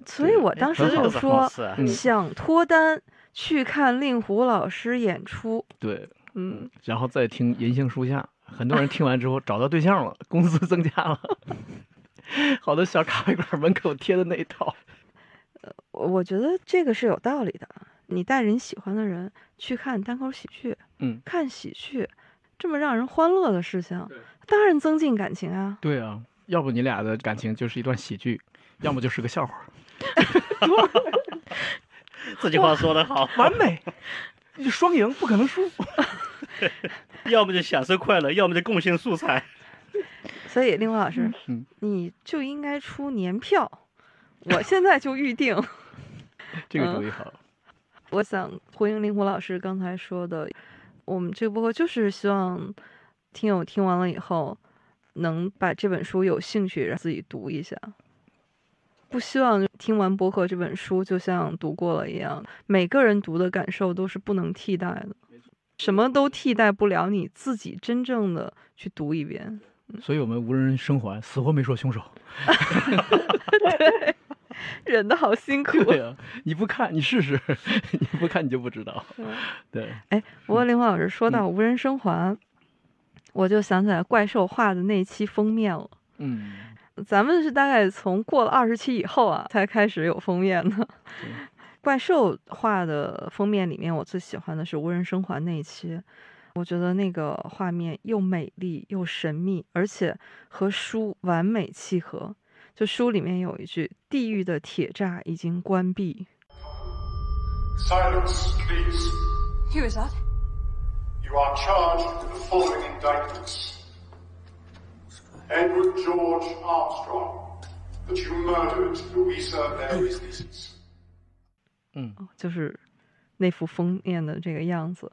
所以我当时就说想脱单去看令狐老师演出。对，嗯，然后再听银杏树下，很多人听完之后找到对象了，工资增加了，(laughs) 好多小咖啡馆门口贴的那一套。呃我觉得这个是有道理的。你带着你喜欢的人去看单口喜剧，嗯，看喜剧，这么让人欢乐的事情，当然增进感情啊。对啊，要不你俩的感情就是一段喜剧，要么就是个笑话。(laughs) (laughs) (laughs) 这句话说得好，完美，双赢不可能输。(laughs) 要么就享受快乐，要么就贡献素材。(laughs) 所以令狐老师，嗯你就应该出年票，我现在就预定。这个主意好。我想回应令狐老师刚才说的，我们这个播客就是希望听友听完了以后，能把这本书有兴趣让自己读一下，不希望听完博客这本书就像读过了一样，每个人读的感受都是不能替代的，什么都替代不了你自己真正的去读一遍。所以我们无人生还，死活没说凶手。(laughs) (laughs) 对，忍的好辛苦。对呀、你不看，你试试，(laughs) 你不看你就不知道。对，哎，不过林华老师说到无人生还，我就想起来怪兽画的那期封面了。嗯，咱们是大概从过了二十期以后啊，才开始有封面的。怪兽画的封面里面，我最喜欢的是无人生还那一期。我觉得那个画面又美丽又神秘，而且和书完美契合。就书里面有一句：“地狱的铁栅已经关闭。Silence, please. Who is that? You are charged with the following indictments. Edward George Armstrong, that you murdered Louisa Mary Leesons. 嗯，就是那幅封面的这个样子。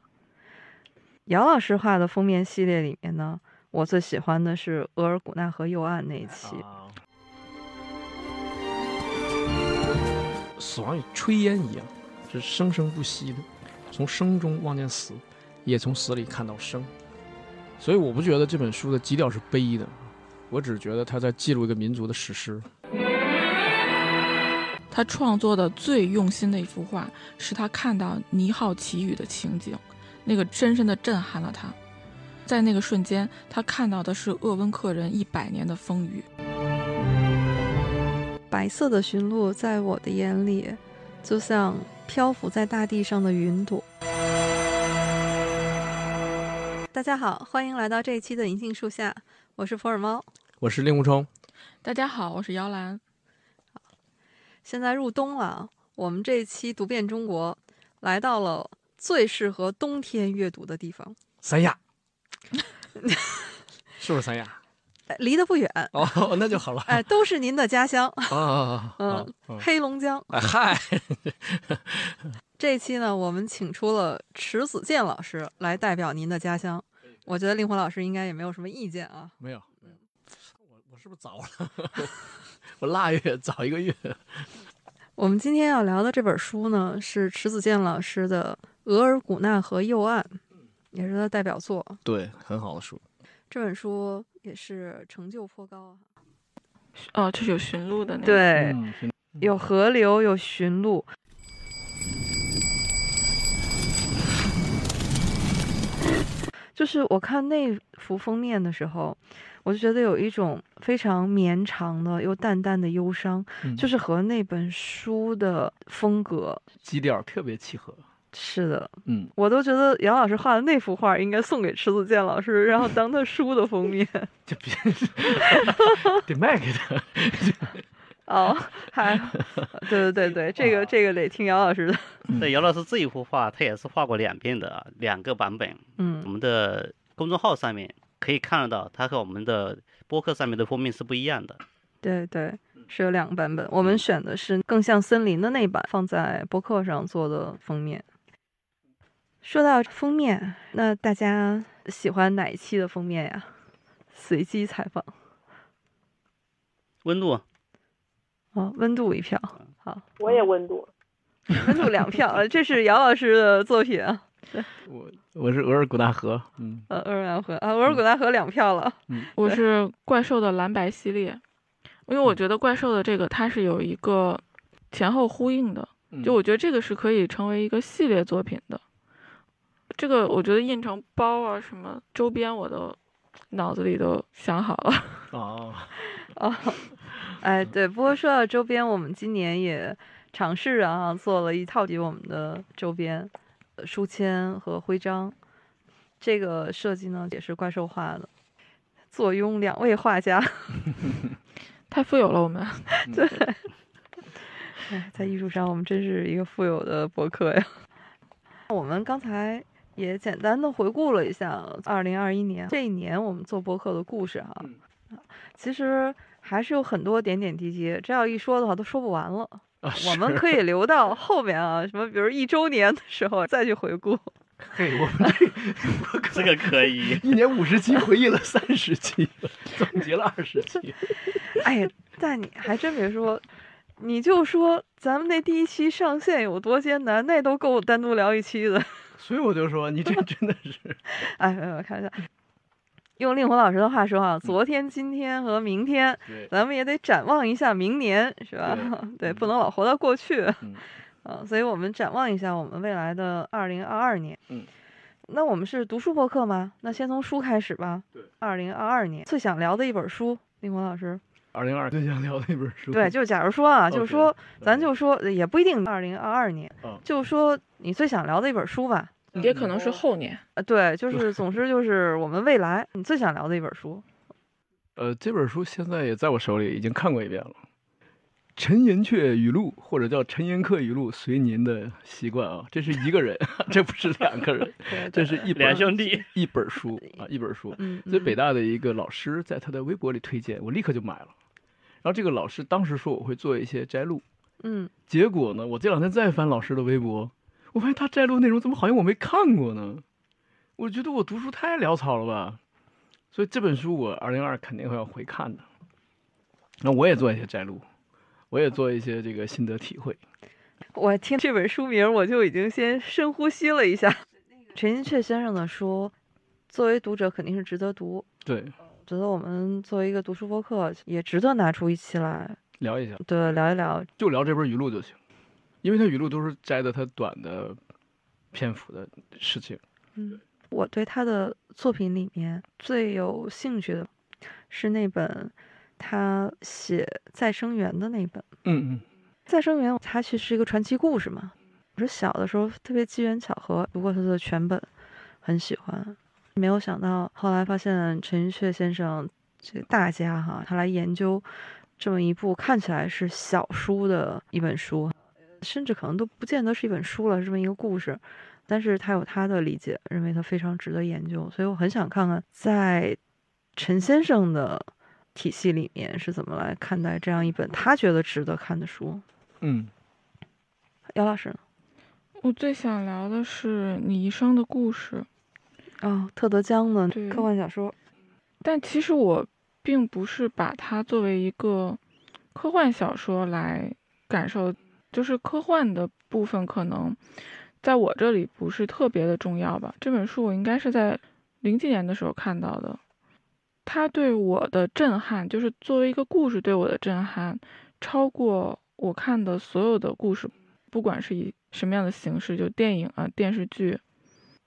姚老师画的封面系列里面呢，我最喜欢的是额尔古纳河右岸那一期。死亡与炊烟一样，是生生不息的，从生中望见死，也从死里看到生。所以我不觉得这本书的基调是悲的，我只是觉得他在记录一个民族的史诗。他创作的最用心的一幅画，是他看到尼浩奇语的情景，那个深深的震撼了他。在那个瞬间，他看到的是鄂温克人一百年的风雨。白色的驯鹿在我的眼里，就像漂浮在大地上的云朵。大家好，欢迎来到这一期的银杏树下，我是普洱猫。我是令狐冲，大家好，我是姚兰。现在入冬了，我们这一期读遍中国，来到了最适合冬天阅读的地方三亚，(laughs) 是不是三亚？哎离得不远哦，那就好了。哎，都是您的家乡。啊，(laughs) 嗯，黑龙江。哎嗨，这一期呢，我们请出了迟子健老师来代表您的家乡。我觉得令狐老师应该也没有什么意见啊。没有，是不是早了？(laughs) 我腊月早一个月。我们今天要聊的这本书呢，是迟子健老师的《额尔古纳河右岸》，也是他的代表作。对，很好的书。这本书也是成就颇高啊。哦，就是有驯鹿的那个。对，嗯有河流，有驯鹿。就是我看那幅封面的时候，我就觉得有一种非常绵长的又淡淡的忧伤，嗯就是和那本书的风格基调特别契合。是的，嗯，我都觉得杨老师画的那幅画应该送给迟子健老师，然后当他书的封面。(laughs) 就别 (laughs) 得卖给他。哦，还，(laughs) 对对对对，这个这个得听姚老师的。对，姚老师这一幅画，他也是画过两遍的啊，两个版本。嗯我们的公众号上面可以看得到，它和我们的播客上面的封面是不一样的。对对，是有两个版本，我们选的是更像森林的那版，放在播客上做的封面。说到封面，那大家喜欢哪一期的封面呀？随机采访温度，哦，温度一票，好，我也温度，温度两票，呃这是姚老师的作品啊。我我是额尔古纳河，嗯呃，鄂尔良河啊，额尔古纳河两票了。嗯，我是怪兽的蓝白系列，因为我觉得怪兽的这个它是有一个前后呼应的，就我觉得这个是可以成为一个系列作品的。这个我觉得印成包啊什么周边我都脑子里都想好了。(laughs) 哦，哦，哎，对，不过说到周边，我们今年也尝试啊，做了一套给我们的周边，呃书签和徽章。这个设计呢，也是怪兽画的，坐拥两位画家，(laughs) 太富有了，我们。(laughs) 对，(laughs) 哎，在艺术上，我们真是一个富有的博客呀。我们刚才也简单的回顾了一下二零二一年这一年我们做博客的故事哈、啊，其实还是有很多点点滴滴，这要一说的话都说不完了。(laughs) 啊我们可以留到后面啊，什么比如一周年的时候再去回顾。(laughs) 嘿，我们这这个可以，(laughs) 一年五十期，回忆了三十期，总结了二十期。哎呀，但你还真别说，你就说咱们那第一期上线有多艰难，那都够单独聊一期的。所以我就说，你这真的是，哎，没有开玩笑。用令狐老师的话说啊，昨天、今天和明天对，咱们也得展望一下明年，是吧？(laughs) 对，不能老活到过去。嗯 (laughs) 啊，所以我们展望一下我们未来的二零二二年。嗯，那我们是读书播客吗？那先从书开始吧。对，二零二二年最想聊的一本书，令狐老师。二零二最想聊的一本书。对，就假如说啊，就 (laughs) OK，说咱就说也不一定二零二二年，嗯就说你最想聊的一本书吧。也可能是后年。呃，对，就是总之就是我们未来你最想聊的一本书。(laughs) 呃，这本书现在也在我手里，已经看过一遍了。陈寅恪语录，或者叫陈寅恪语录，随您的习惯啊。这是一个人，(laughs) 这不是两个人，这是一本两兄弟一本书啊，一本书。嗯所以北大的一个老师在他的微博里推荐，我立刻就买了。然后这个老师当时说我会做一些摘录，嗯，结果呢，我这两天再翻老师的微博，我发现他摘录内容怎么好像我没看过呢？我觉得我读书太潦草了吧，所以这本书我二零二肯定会要回看的。那我也做一些摘录，我也做一些这个心得体会。我听这本书名，我就已经先深呼吸了一下。陈寅恪先生的书，作为读者肯定是值得读。对，觉得我们作为一个读书播客，也值得拿出一期来，聊一下，对，聊一聊。就聊这本语录就行，因为他语录都是摘的他短的篇幅的事情。嗯，我对他的作品里面最有兴趣的是那本他写再生缘的那本。嗯嗯，再生缘它其实是一个传奇故事嘛。我是小的时候特别机缘巧合读过他的全本，很喜欢。没有想到后来发现陈寅恪先生这个大家哈，他来研究这么一部看起来是小书的一本书，甚至可能都不见得是一本书了，这么一个故事。但是他有他的理解，认为他非常值得研究，所以我很想看看在陈先生的体系里面是怎么来看待这样一本他觉得值得看的书。嗯，姚老师呢？我最想聊的是你一生的故事。哦，特德·江的科幻小说。但其实我并不是把它作为一个科幻小说来感受，就是科幻的部分可能在我这里不是特别的重要吧。这本书我应该是在零几年的时候看到的，它对我的震撼，就是作为一个故事对我的震撼，超过我看的所有的故事，不管是以什么样的形式，就电影啊、电视剧。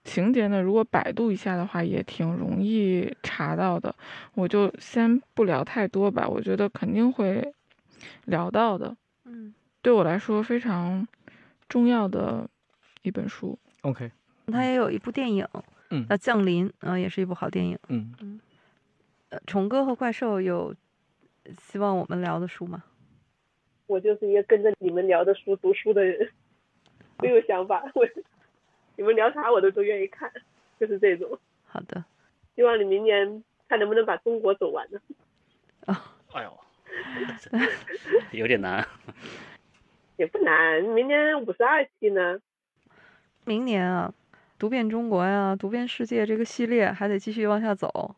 情节呢，如果百度一下的话，也挺容易查到的。我就先不聊太多吧，我觉得肯定会聊到的。嗯，对我来说非常重要的一本书。OK，它也有一部电影，嗯叫《降临》，啊、也是一部好电影。嗯嗯，呃，虫哥和怪兽有希望我们聊的书吗？我就是一个跟着你们聊的书读书的人，没有想法。我你们聊啥我都都愿意看，就是这种。好的，希望你明年看能不能把中国走完呢？啊哎呦，(laughs) 有点难。也不难，明年五十二期呢。明年啊，读遍中国呀，读遍世界这个系列还得继续往下走，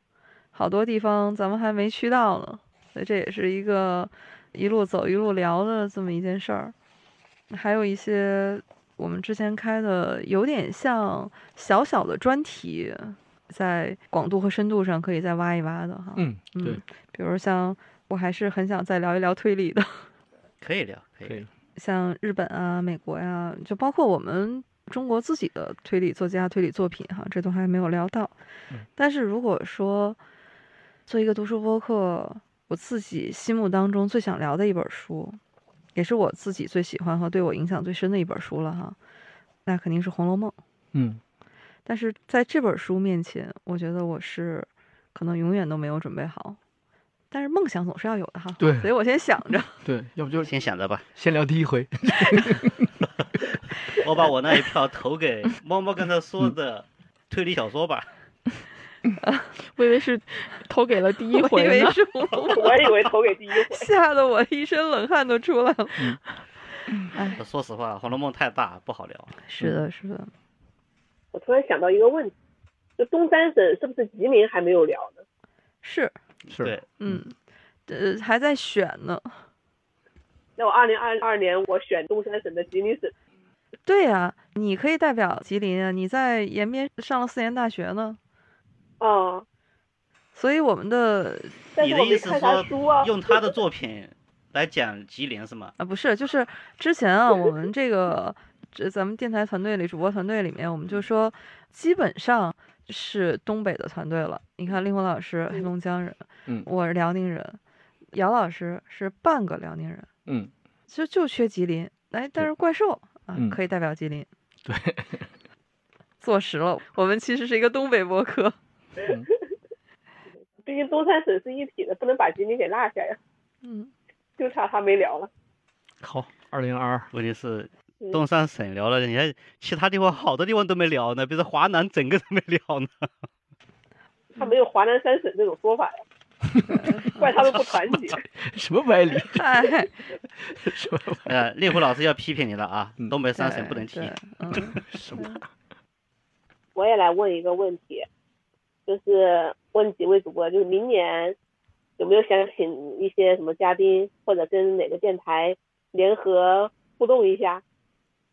好多地方咱们还没去到呢，所以这也是一个一路走一路聊的这么一件事儿。还有一些我们之前开的有点像小小的专题，在广度和深度上可以再挖一挖的哈。嗯，对，比如像我还是很想再聊一聊推理的，可以聊，可以。像日本啊、美国呀、就包括我们中国自己的推理作家、推理作品哈，这都还没有聊到。但是如果说做一个读书播客，我自己心目当中最想聊的一本书，也是我自己最喜欢和对我影响最深的一本书了哈，那肯定是《红楼梦》。嗯，但是在这本书面前，我觉得我是可能永远都没有准备好。但是梦想总是要有的哈，对，所以我先想着，(laughs) 对，要不就先想着吧，先聊第一回。(laughs) 我把我那一票投给猫猫刚才说的推理小说吧。(laughs) 我以为是投给了第一回，我以为是我以为投给第一回，吓得我一身冷汗都出来了。哎，说实话，《红楼梦》太大，不好聊。是的，是的。我突然想到一个问题，就东三省是不是吉林还没有聊呢？是。是，嗯，呃，还在选呢。那我二零二二年我选东三省的吉林省。对呀，你可以代表吉林啊，你在延边上了四年大学呢。哦。所以我们的，(laughs) 你的意思说用他的作品来讲吉林是吗？啊，不是，就是之前啊，我们这个这咱们电台团队里主播团队里面，我们就说基本上。是东北的团队了。你看，令狐老师黑龙江人，嗯，我是辽宁人，姚老师是半个辽宁人，嗯，其实就缺吉林。哎，但是怪兽啊，可以代表吉林。对，(laughs) 坐实了，我们其实是一个东北博客。(laughs) 毕竟东三省是一体的，不能把吉林给落下呀。嗯，就差他没聊了。好，二零二二，问题是。东三省聊了，你看其他地方好多地方都没聊呢，比如说华南整个都没聊呢。(laughs) 他没有华南三省这种说法呀，(laughs) 怪他们不团结。什么歪理？嗨，(laughs) 什么？呃，令狐老师要批评你了啊，东北三省不能提。什么？我也来问一个问题，就是问几位主播，就是明年有没有想请一些什么嘉宾，或者跟哪个电台联合互动一下？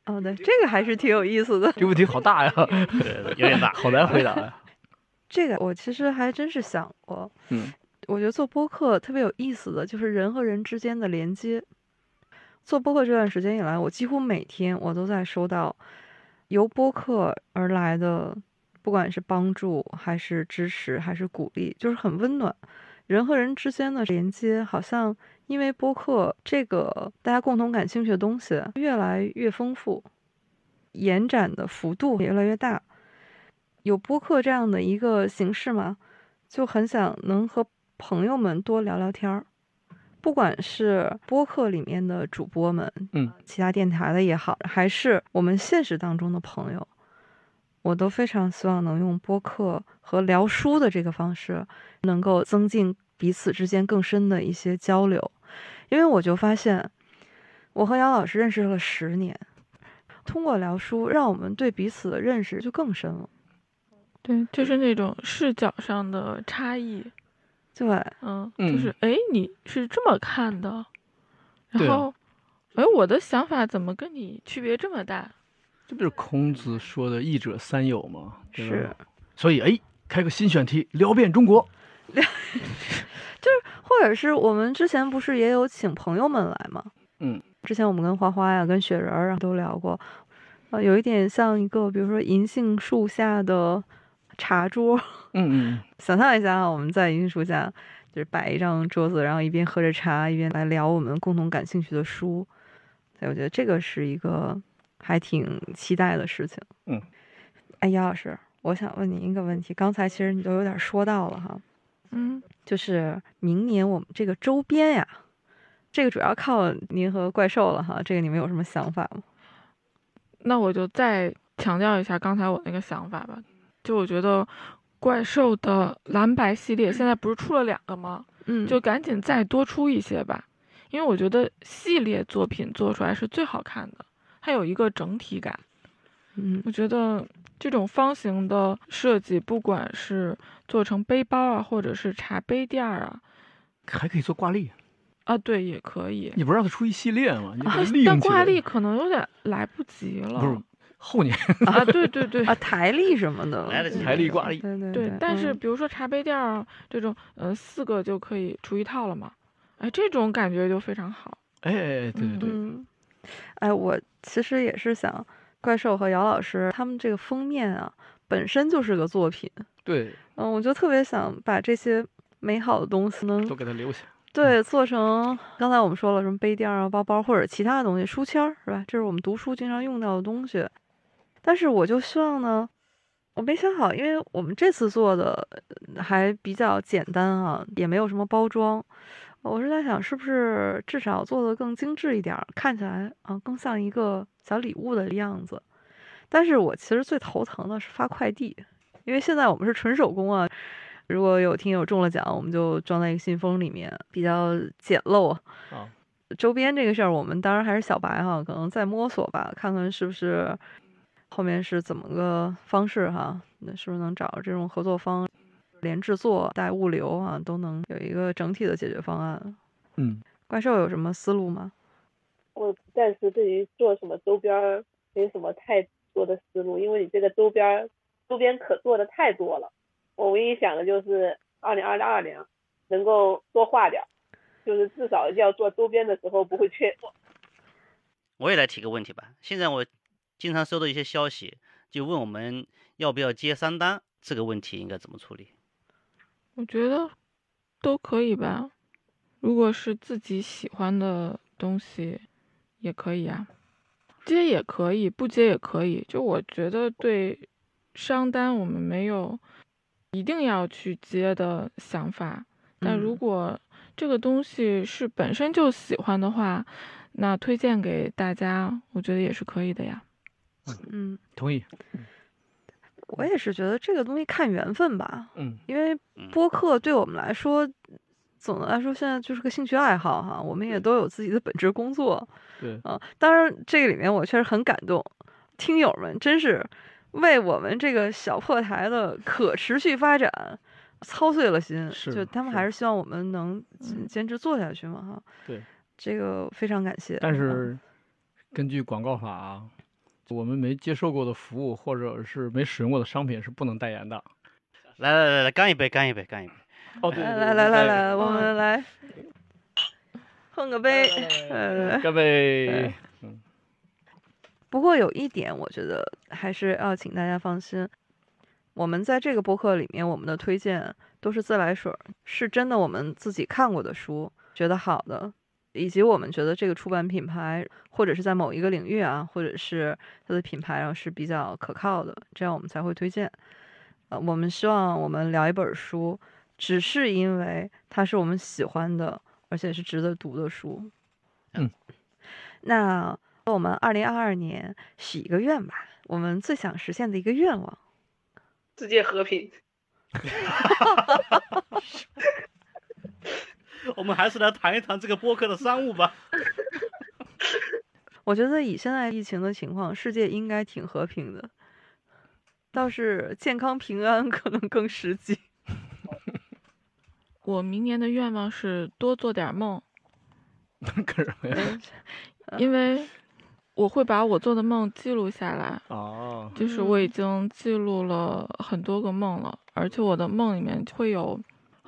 哦，对，这个还是挺有意思的。这个问题好大呀，(laughs) 有点大，好难回答呀。(laughs) 这个我其实还真是想过，嗯，我觉得做播客特别有意思的就是人和人之间的连接。做播客这段时间以来，我几乎每天我都在收到由播客而来的，不管是帮助还是支持还是鼓励，就是很温暖。人和人之间的连接，好像。因为播客这个大家共同感兴趣的东西越来越丰富，延展的幅度也越来越大。有播客这样的一个形式嘛，就很想能和朋友们多聊聊天儿。不管是播客里面的主播们，嗯，其他电台的也好，还是我们现实当中的朋友，我都非常希望能用播客和聊书的这个方式，能够增进彼此之间更深的一些交流。因为我就发现，我和杨老师认识了十年，通过聊书，让我们对彼此的认识就更深了。对，就是那种视角上的差异。对，嗯，就是哎，你是这么看的，然后，哎，我的想法怎么跟你区别这么大？这不是孔子说的“益者三友”吗？是。所以，哎，开个新选题，聊遍中国。(laughs) 就是，或者是我们之前不是也有请朋友们来吗？嗯，之前我们跟花花呀、跟雪人儿啊都聊过，呃，有一点像一个，比如说银杏树下的茶桌。嗯嗯。(laughs) 想象一下啊，我们在银杏树下，就是摆一张桌子，然后一边喝着茶，一边来聊我们共同感兴趣的书。所以我觉得这个是一个还挺期待的事情。嗯。哎，杨老师，我想问您一个问题，刚才其实你都有点说到了哈。嗯。就是明年我们这个周边呀，这个主要靠您和怪兽了哈，这个你们有什么想法吗？那我就再强调一下刚才我那个想法吧，就我觉得怪兽的蓝白系列现在不是出了两个吗？嗯，就赶紧再多出一些吧，因为我觉得系列作品做出来是最好看的，它有一个整体感。嗯，我觉得这种方形的设计，不管是做成背包啊，或者是茶杯垫儿啊，还可以做挂历。啊，对，也可以。你不是让它出一系列吗？你但挂历可能有点来不及了。不是后年啊，对对对，啊，台历什么的，来得及台历挂历。对对对，但是嗯比如说茶杯垫儿啊这种，呃，四个就可以出一套了嘛。哎，这种感觉就非常好。哎哎哎，对对对，嗯，哎，我其实也是想，怪兽和姚老师他们这个封面啊，本身就是个作品。对，嗯，我就特别想把这些美好的东西能都给它留下。对做成刚才我们说了什么杯垫儿啊、包包或者其他的东西，书签儿是吧？这是我们读书经常用到的东西。但是我就希望呢，我没想好，因为我们这次做的呃还比较简单啊，也没有什么包装。我是在想，是不是至少做的更精致一点儿，看起来啊更像一个小礼物的样子。但是我其实最头疼的是发快递，因为现在我们是纯手工啊。如果有听友中了奖，我们就装在一个信封里面，比较简陋。啊，周边这个事儿，我们当然还是小白哈，可能在摸索吧，看看是不是后面是怎么个方式哈，那是不是能找这种合作方，连制作带物流啊，都能有一个整体的解决方案。嗯，怪兽有什么思路吗？我暂时对于做什么周边儿没什么太多的思路，因为你这个周边儿周边可做的太多了。我唯一想的就是二零二二年能够多画点儿，就是至少要做周边的时候不会缺货。我也来提个问题吧。现在我经常收到一些消息，就问我们要不要接三单，这个问题应该怎么处理？我觉得都可以吧，如果是自己喜欢的东西，也可以啊，接也可以，不接也可以。就我觉得对商单我们没有一定要去接的想法，但如嗯果这个东西是本身就喜欢的话，那推荐给大家，我觉得也是可以的呀。嗯，同意。我也是觉得这个东西看缘分吧。嗯，因为播客对我们来说，总的来说现在就是个兴趣爱好哈，我们也都有自己的本职工作。对啊，当然这个里面我确实很感动，听友们真是为我们这个小破台的可持续发展操碎了心，是就他们还是希望我们能坚坚持做下去嘛哈。对，这个非常感谢。但是根据广告法啊，我们没接受过的服务或者是没使用过的商品是不能代言的。来来来来，干一杯，干一杯，干一杯。哦，对来来来来来，我们来碰个杯，呃，干杯！(laughs) 嗯，不过有一点，我觉得还是要请大家放心，我们在这个播客里面，我们的推荐都是自来水儿，是真的我们自己看过的书，觉得好的，以及我们觉得这个出版品牌或者是在某一个领域啊，或者是它的品牌上是比较可靠的，这样我们才会推荐。呃，我们希望我们聊一本书，只是因为它是我们喜欢的，而且是值得读的书。嗯，(laughs) 那我们二零二二年许一个愿吧，我们最想实现的一个愿望。世界和平。(laughs) 我们还是来谈一谈这个播客的商务吧。我觉得以现在疫情的情况，世界应该挺和平的，倒是健康平安可能更实际。(laughs) 我明年的愿望是多做点梦，(laughs) 干什么呀？因为我会把我做的梦记录下来。哦，就是我已经记录了很多个梦了，而且我的梦里面会有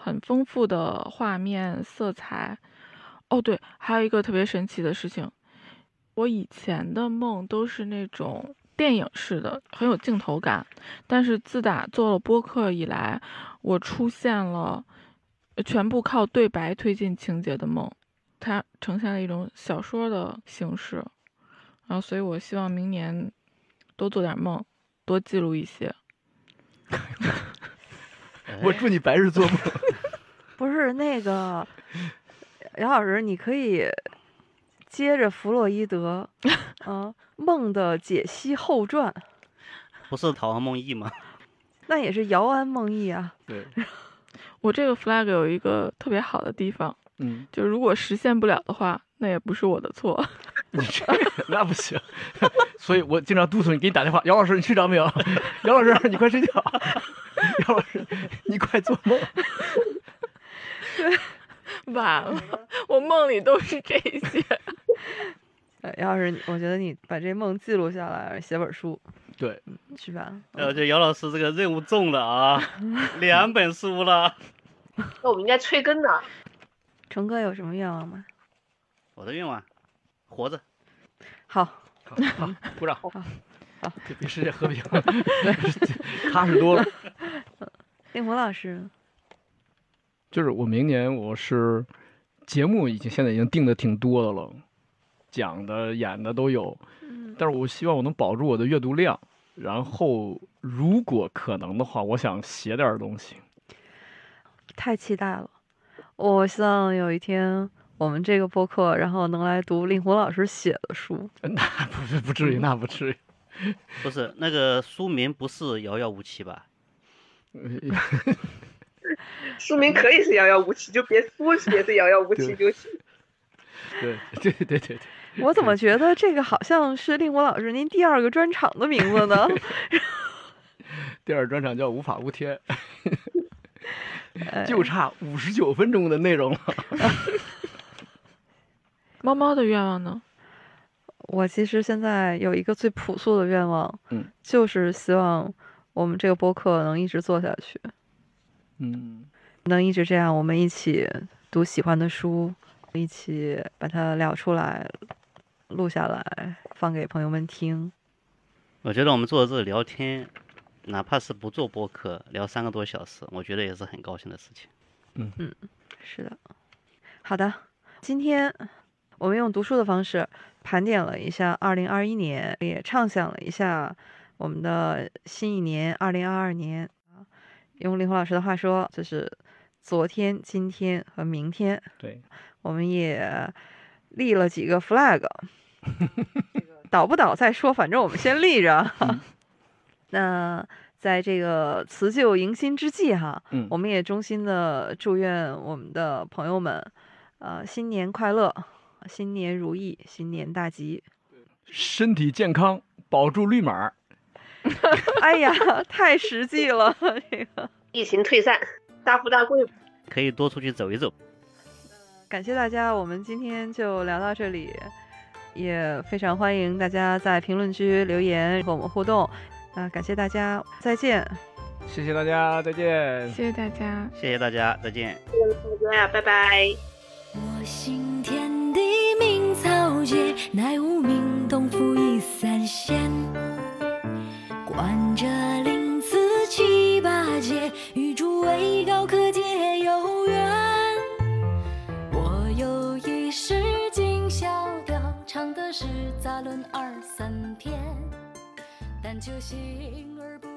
很丰富的画面、色彩。哦，对，还有一个特别神奇的事情，我以前的梦都是那种电影式的，很有镜头感。但是自打做了播客以来，我出现了全部靠对白推进情节的梦，它呈现了一种小说的形式。然后，所以我希望明年多做点梦，多记录一些。(laughs) 我祝你白日做梦。不是那个，杨老师，你可以接着弗洛伊德，啊，梦的解析后传，不是陶庵梦忆吗？那也是姚安梦忆啊。对，(laughs) 我这个 flag 有一个特别好的地方，嗯，就如果实现不了的话，那也不是我的错。(laughs) 你这个那不行，(laughs) 所以我经常督促你，给你打电话，姚老师你睡着没有？姚老师你快睡觉，姚老师你快做梦。(laughs) 完了，我梦里都是这些。(laughs) 呃要是我觉得你把这梦记录下来，写本书，对，是吧？呃，这姚老师这个任务重了啊，(laughs) 两本书了。那我们应该催更呢。成哥有什么愿望吗？我的愿望，活着。好，好，好，鼓掌。好，好，这比世界和平踏实多了。令狐老师，就是我明年我是节目已经现在已经定的挺多的了，讲的演的都有，但是我希望我能保住我的阅读量，然后如果可能的话，我想写点东西。太期待了！我希望有一天我们这个播客，然后能来读令狐老师写的书。(laughs) 那不是不至于，那不至于。不是那个书名不是遥遥无期吧？(laughs) (laughs) 书名可以是遥遥无期，就别书写是遥遥无期就行。(laughs) 对对对对对。我怎么觉得这个好像是令狐老师您第二个专场的名字呢？(laughs) 第二专场叫无法无天，就差五十九分钟的内容了。猫猫的愿望呢？我其实现在有一个最朴素的愿望，嗯，就是希望我们这个播客能一直做下去，嗯，能一直这样，我们一起读喜欢的书，一起把它聊出来，录下来，放给朋友们听。我觉得我们坐在这里聊天，哪怕是不做播客，聊三个多小时，我觉得也是很高兴的事情。嗯嗯，是的。好的，今天我们用读书的方式盘点了一下2021年，也畅想了一下我们的新一年2022年。用林红老师的话说，就是昨天、今天和明天。对，我们也立了几个 flag，(laughs) 倒不倒再说，反正我们先立着。(laughs) 那在这个辞旧迎新之际，哈，嗯我们也衷心的祝愿我们的朋友们，呃，新年快乐，新年如意，新年大吉。身体健康，保住绿码。(laughs) 哎呀，太实际了，这个。疫情退散，大富大贵。可以多出去走一走。感谢大家，我们今天就聊到这里，也非常欢迎大家在评论区留言和我们互动。啊、感谢大家，再见。谢谢大家，再见。谢谢大家，谢谢大家，再见。谢谢大家，拜拜。我心天地明草芥，乃无名东府一三县。这灵子七八节，与诸位高客皆有缘。我有一诗今小调，唱的是杂论二三篇，但求心而不。